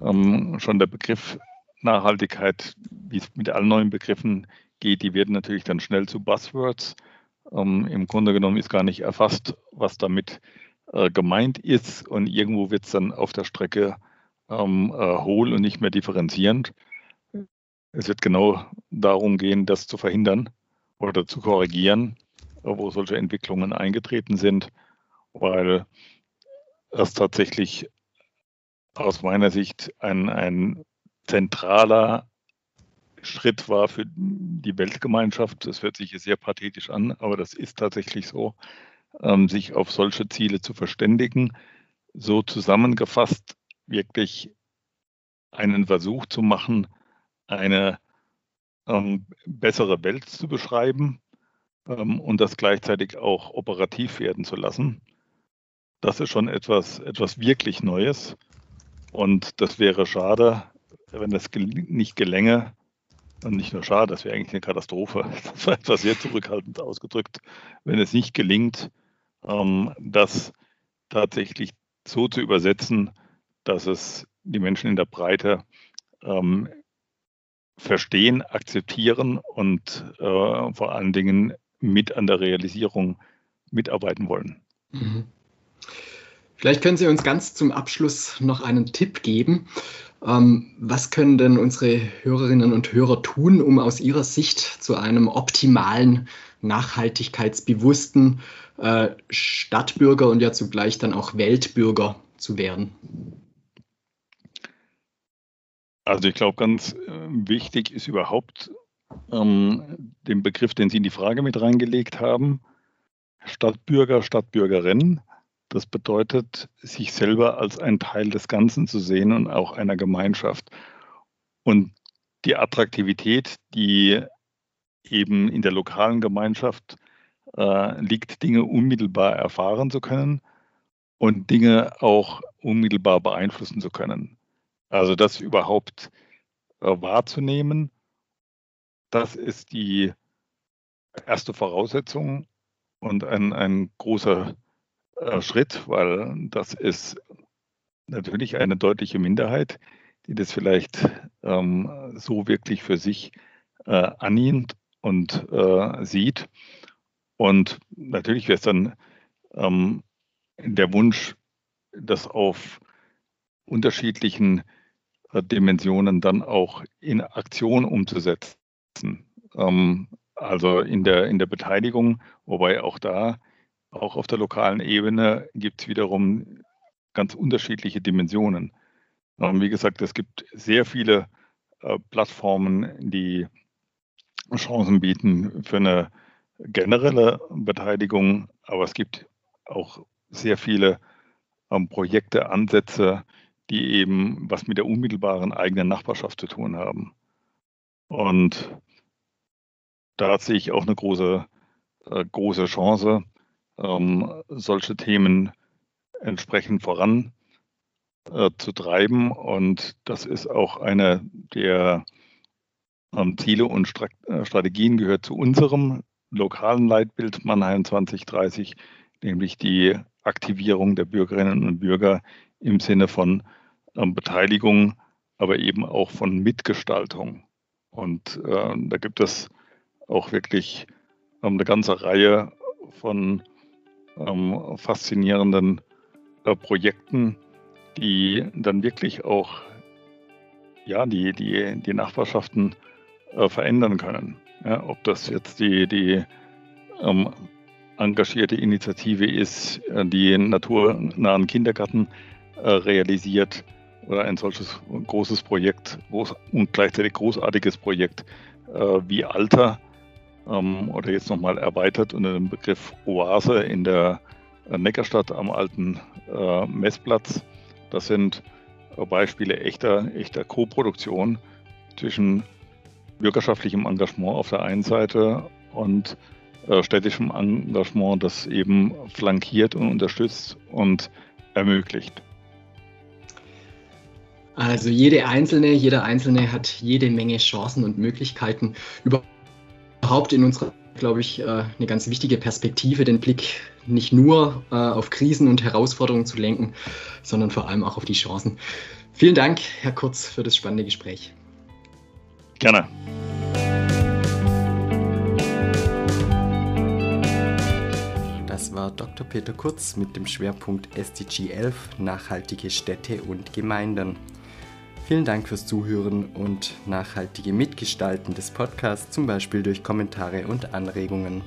Ähm, schon der Begriff Nachhaltigkeit, wie es mit allen neuen Begriffen geht, die werden natürlich dann schnell zu Buzzwords. Ähm, Im Grunde genommen ist gar nicht erfasst, was damit äh, gemeint ist und irgendwo wird es dann auf der Strecke ähm, äh, hohl und nicht mehr differenzierend. Es wird genau darum gehen, das zu verhindern oder zu korrigieren, wo solche Entwicklungen eingetreten sind, weil es tatsächlich aus meiner Sicht ein, ein zentraler Schritt war für die Weltgemeinschaft. Das hört sich sehr pathetisch an, aber das ist tatsächlich so, ähm, sich auf solche Ziele zu verständigen. So zusammengefasst wirklich einen Versuch zu machen, eine ähm, bessere Welt zu beschreiben ähm, und das gleichzeitig auch operativ werden zu lassen. Das ist schon etwas, etwas wirklich Neues. Und das wäre schade, wenn das nicht gelänge. Und nicht nur schade, das wäre eigentlich eine Katastrophe. Das war etwas sehr zurückhaltend ausgedrückt, wenn es nicht gelingt, ähm, das tatsächlich so zu übersetzen, dass es die Menschen in der Breite ähm, verstehen, akzeptieren und äh, vor allen Dingen mit an der Realisierung mitarbeiten wollen. Mhm. Vielleicht können Sie uns ganz zum Abschluss noch einen Tipp geben. Ähm, was können denn unsere Hörerinnen und Hörer tun, um aus Ihrer Sicht zu einem optimalen, nachhaltigkeitsbewussten äh, Stadtbürger und ja zugleich dann auch Weltbürger zu werden? Also ich glaube, ganz äh, wichtig ist überhaupt ähm, den Begriff, den Sie in die Frage mit reingelegt haben, Stadtbürger, Stadtbürgerin. Das bedeutet, sich selber als ein Teil des Ganzen zu sehen und auch einer Gemeinschaft. Und die Attraktivität, die eben in der lokalen Gemeinschaft äh, liegt, Dinge unmittelbar erfahren zu können und Dinge auch unmittelbar beeinflussen zu können. Also das überhaupt äh, wahrzunehmen, das ist die erste Voraussetzung und ein, ein großer Schritt, weil das ist natürlich eine deutliche Minderheit, die das vielleicht ähm, so wirklich für sich äh, annimmt und äh, sieht. Und natürlich wäre es dann ähm, der Wunsch, das auf unterschiedlichen äh, Dimensionen dann auch in Aktion umzusetzen. Ähm, also in der, in der Beteiligung, wobei auch da, auch auf der lokalen Ebene, gibt es wiederum ganz unterschiedliche Dimensionen. Ähm, wie gesagt, es gibt sehr viele äh, Plattformen, die Chancen bieten für eine generelle Beteiligung, aber es gibt auch sehr viele ähm, Projekte, Ansätze, die eben was mit der unmittelbaren eigenen Nachbarschaft zu tun haben. Und da sehe ich auch eine große, äh, große Chance, ähm, solche Themen entsprechend voran äh. Und das ist auch eine der ähm, Ziele und Stra äh, Strategien gehört zu unserem lokalen Leitbild Mannheim 2030, nämlich die Aktivierung der Bürgerinnen und Bürger im Sinne von ähm, Beteiligung, aber eben auch von Mitgestaltung. Und äh, da gibt es auch wirklich ähm, eine ganze Reihe von ähm, faszinierenden äh, Projekten, die dann wirklich auch ja, die, die, die Nachbarschaften äh, verändern können. Ja, ob das jetzt die, die ähm, engagierte Initiative ist, äh, die naturnahen Kindergarten äh, realisiert oder ein solches großes Projekt groß und gleichzeitig großartiges Projekt äh, wie Alter ähm, oder jetzt nochmal erweitert unter dem Begriff Oase in der äh, Neckarstadt am alten äh, Messplatz. Das sind äh, Beispiele echter, echter Co-Produktion zwischen bürgerschaftlichem Engagement auf der einen Seite und äh, städtischem Engagement, das eben flankiert und unterstützt und ermöglicht. Also jede Einzelne, jeder Einzelne hat jede Menge Chancen und Möglichkeiten, überhaupt in unserer, glaube ich, äh, eine ganz wichtige Perspektive, den Blick nicht nur äh, auf Krisen und Herausforderungen zu lenken, sondern vor allem auch auf die Chancen. Vielen Dank, Herr Kurz, für das spannende Gespräch. Gerne. Das war Dr. Peter Kurz mit dem Schwerpunkt SDG 11 Nachhaltige Städte und Gemeinden. Vielen Dank fürs Zuhören und nachhaltige Mitgestalten des Podcasts, zum Beispiel durch Kommentare und Anregungen.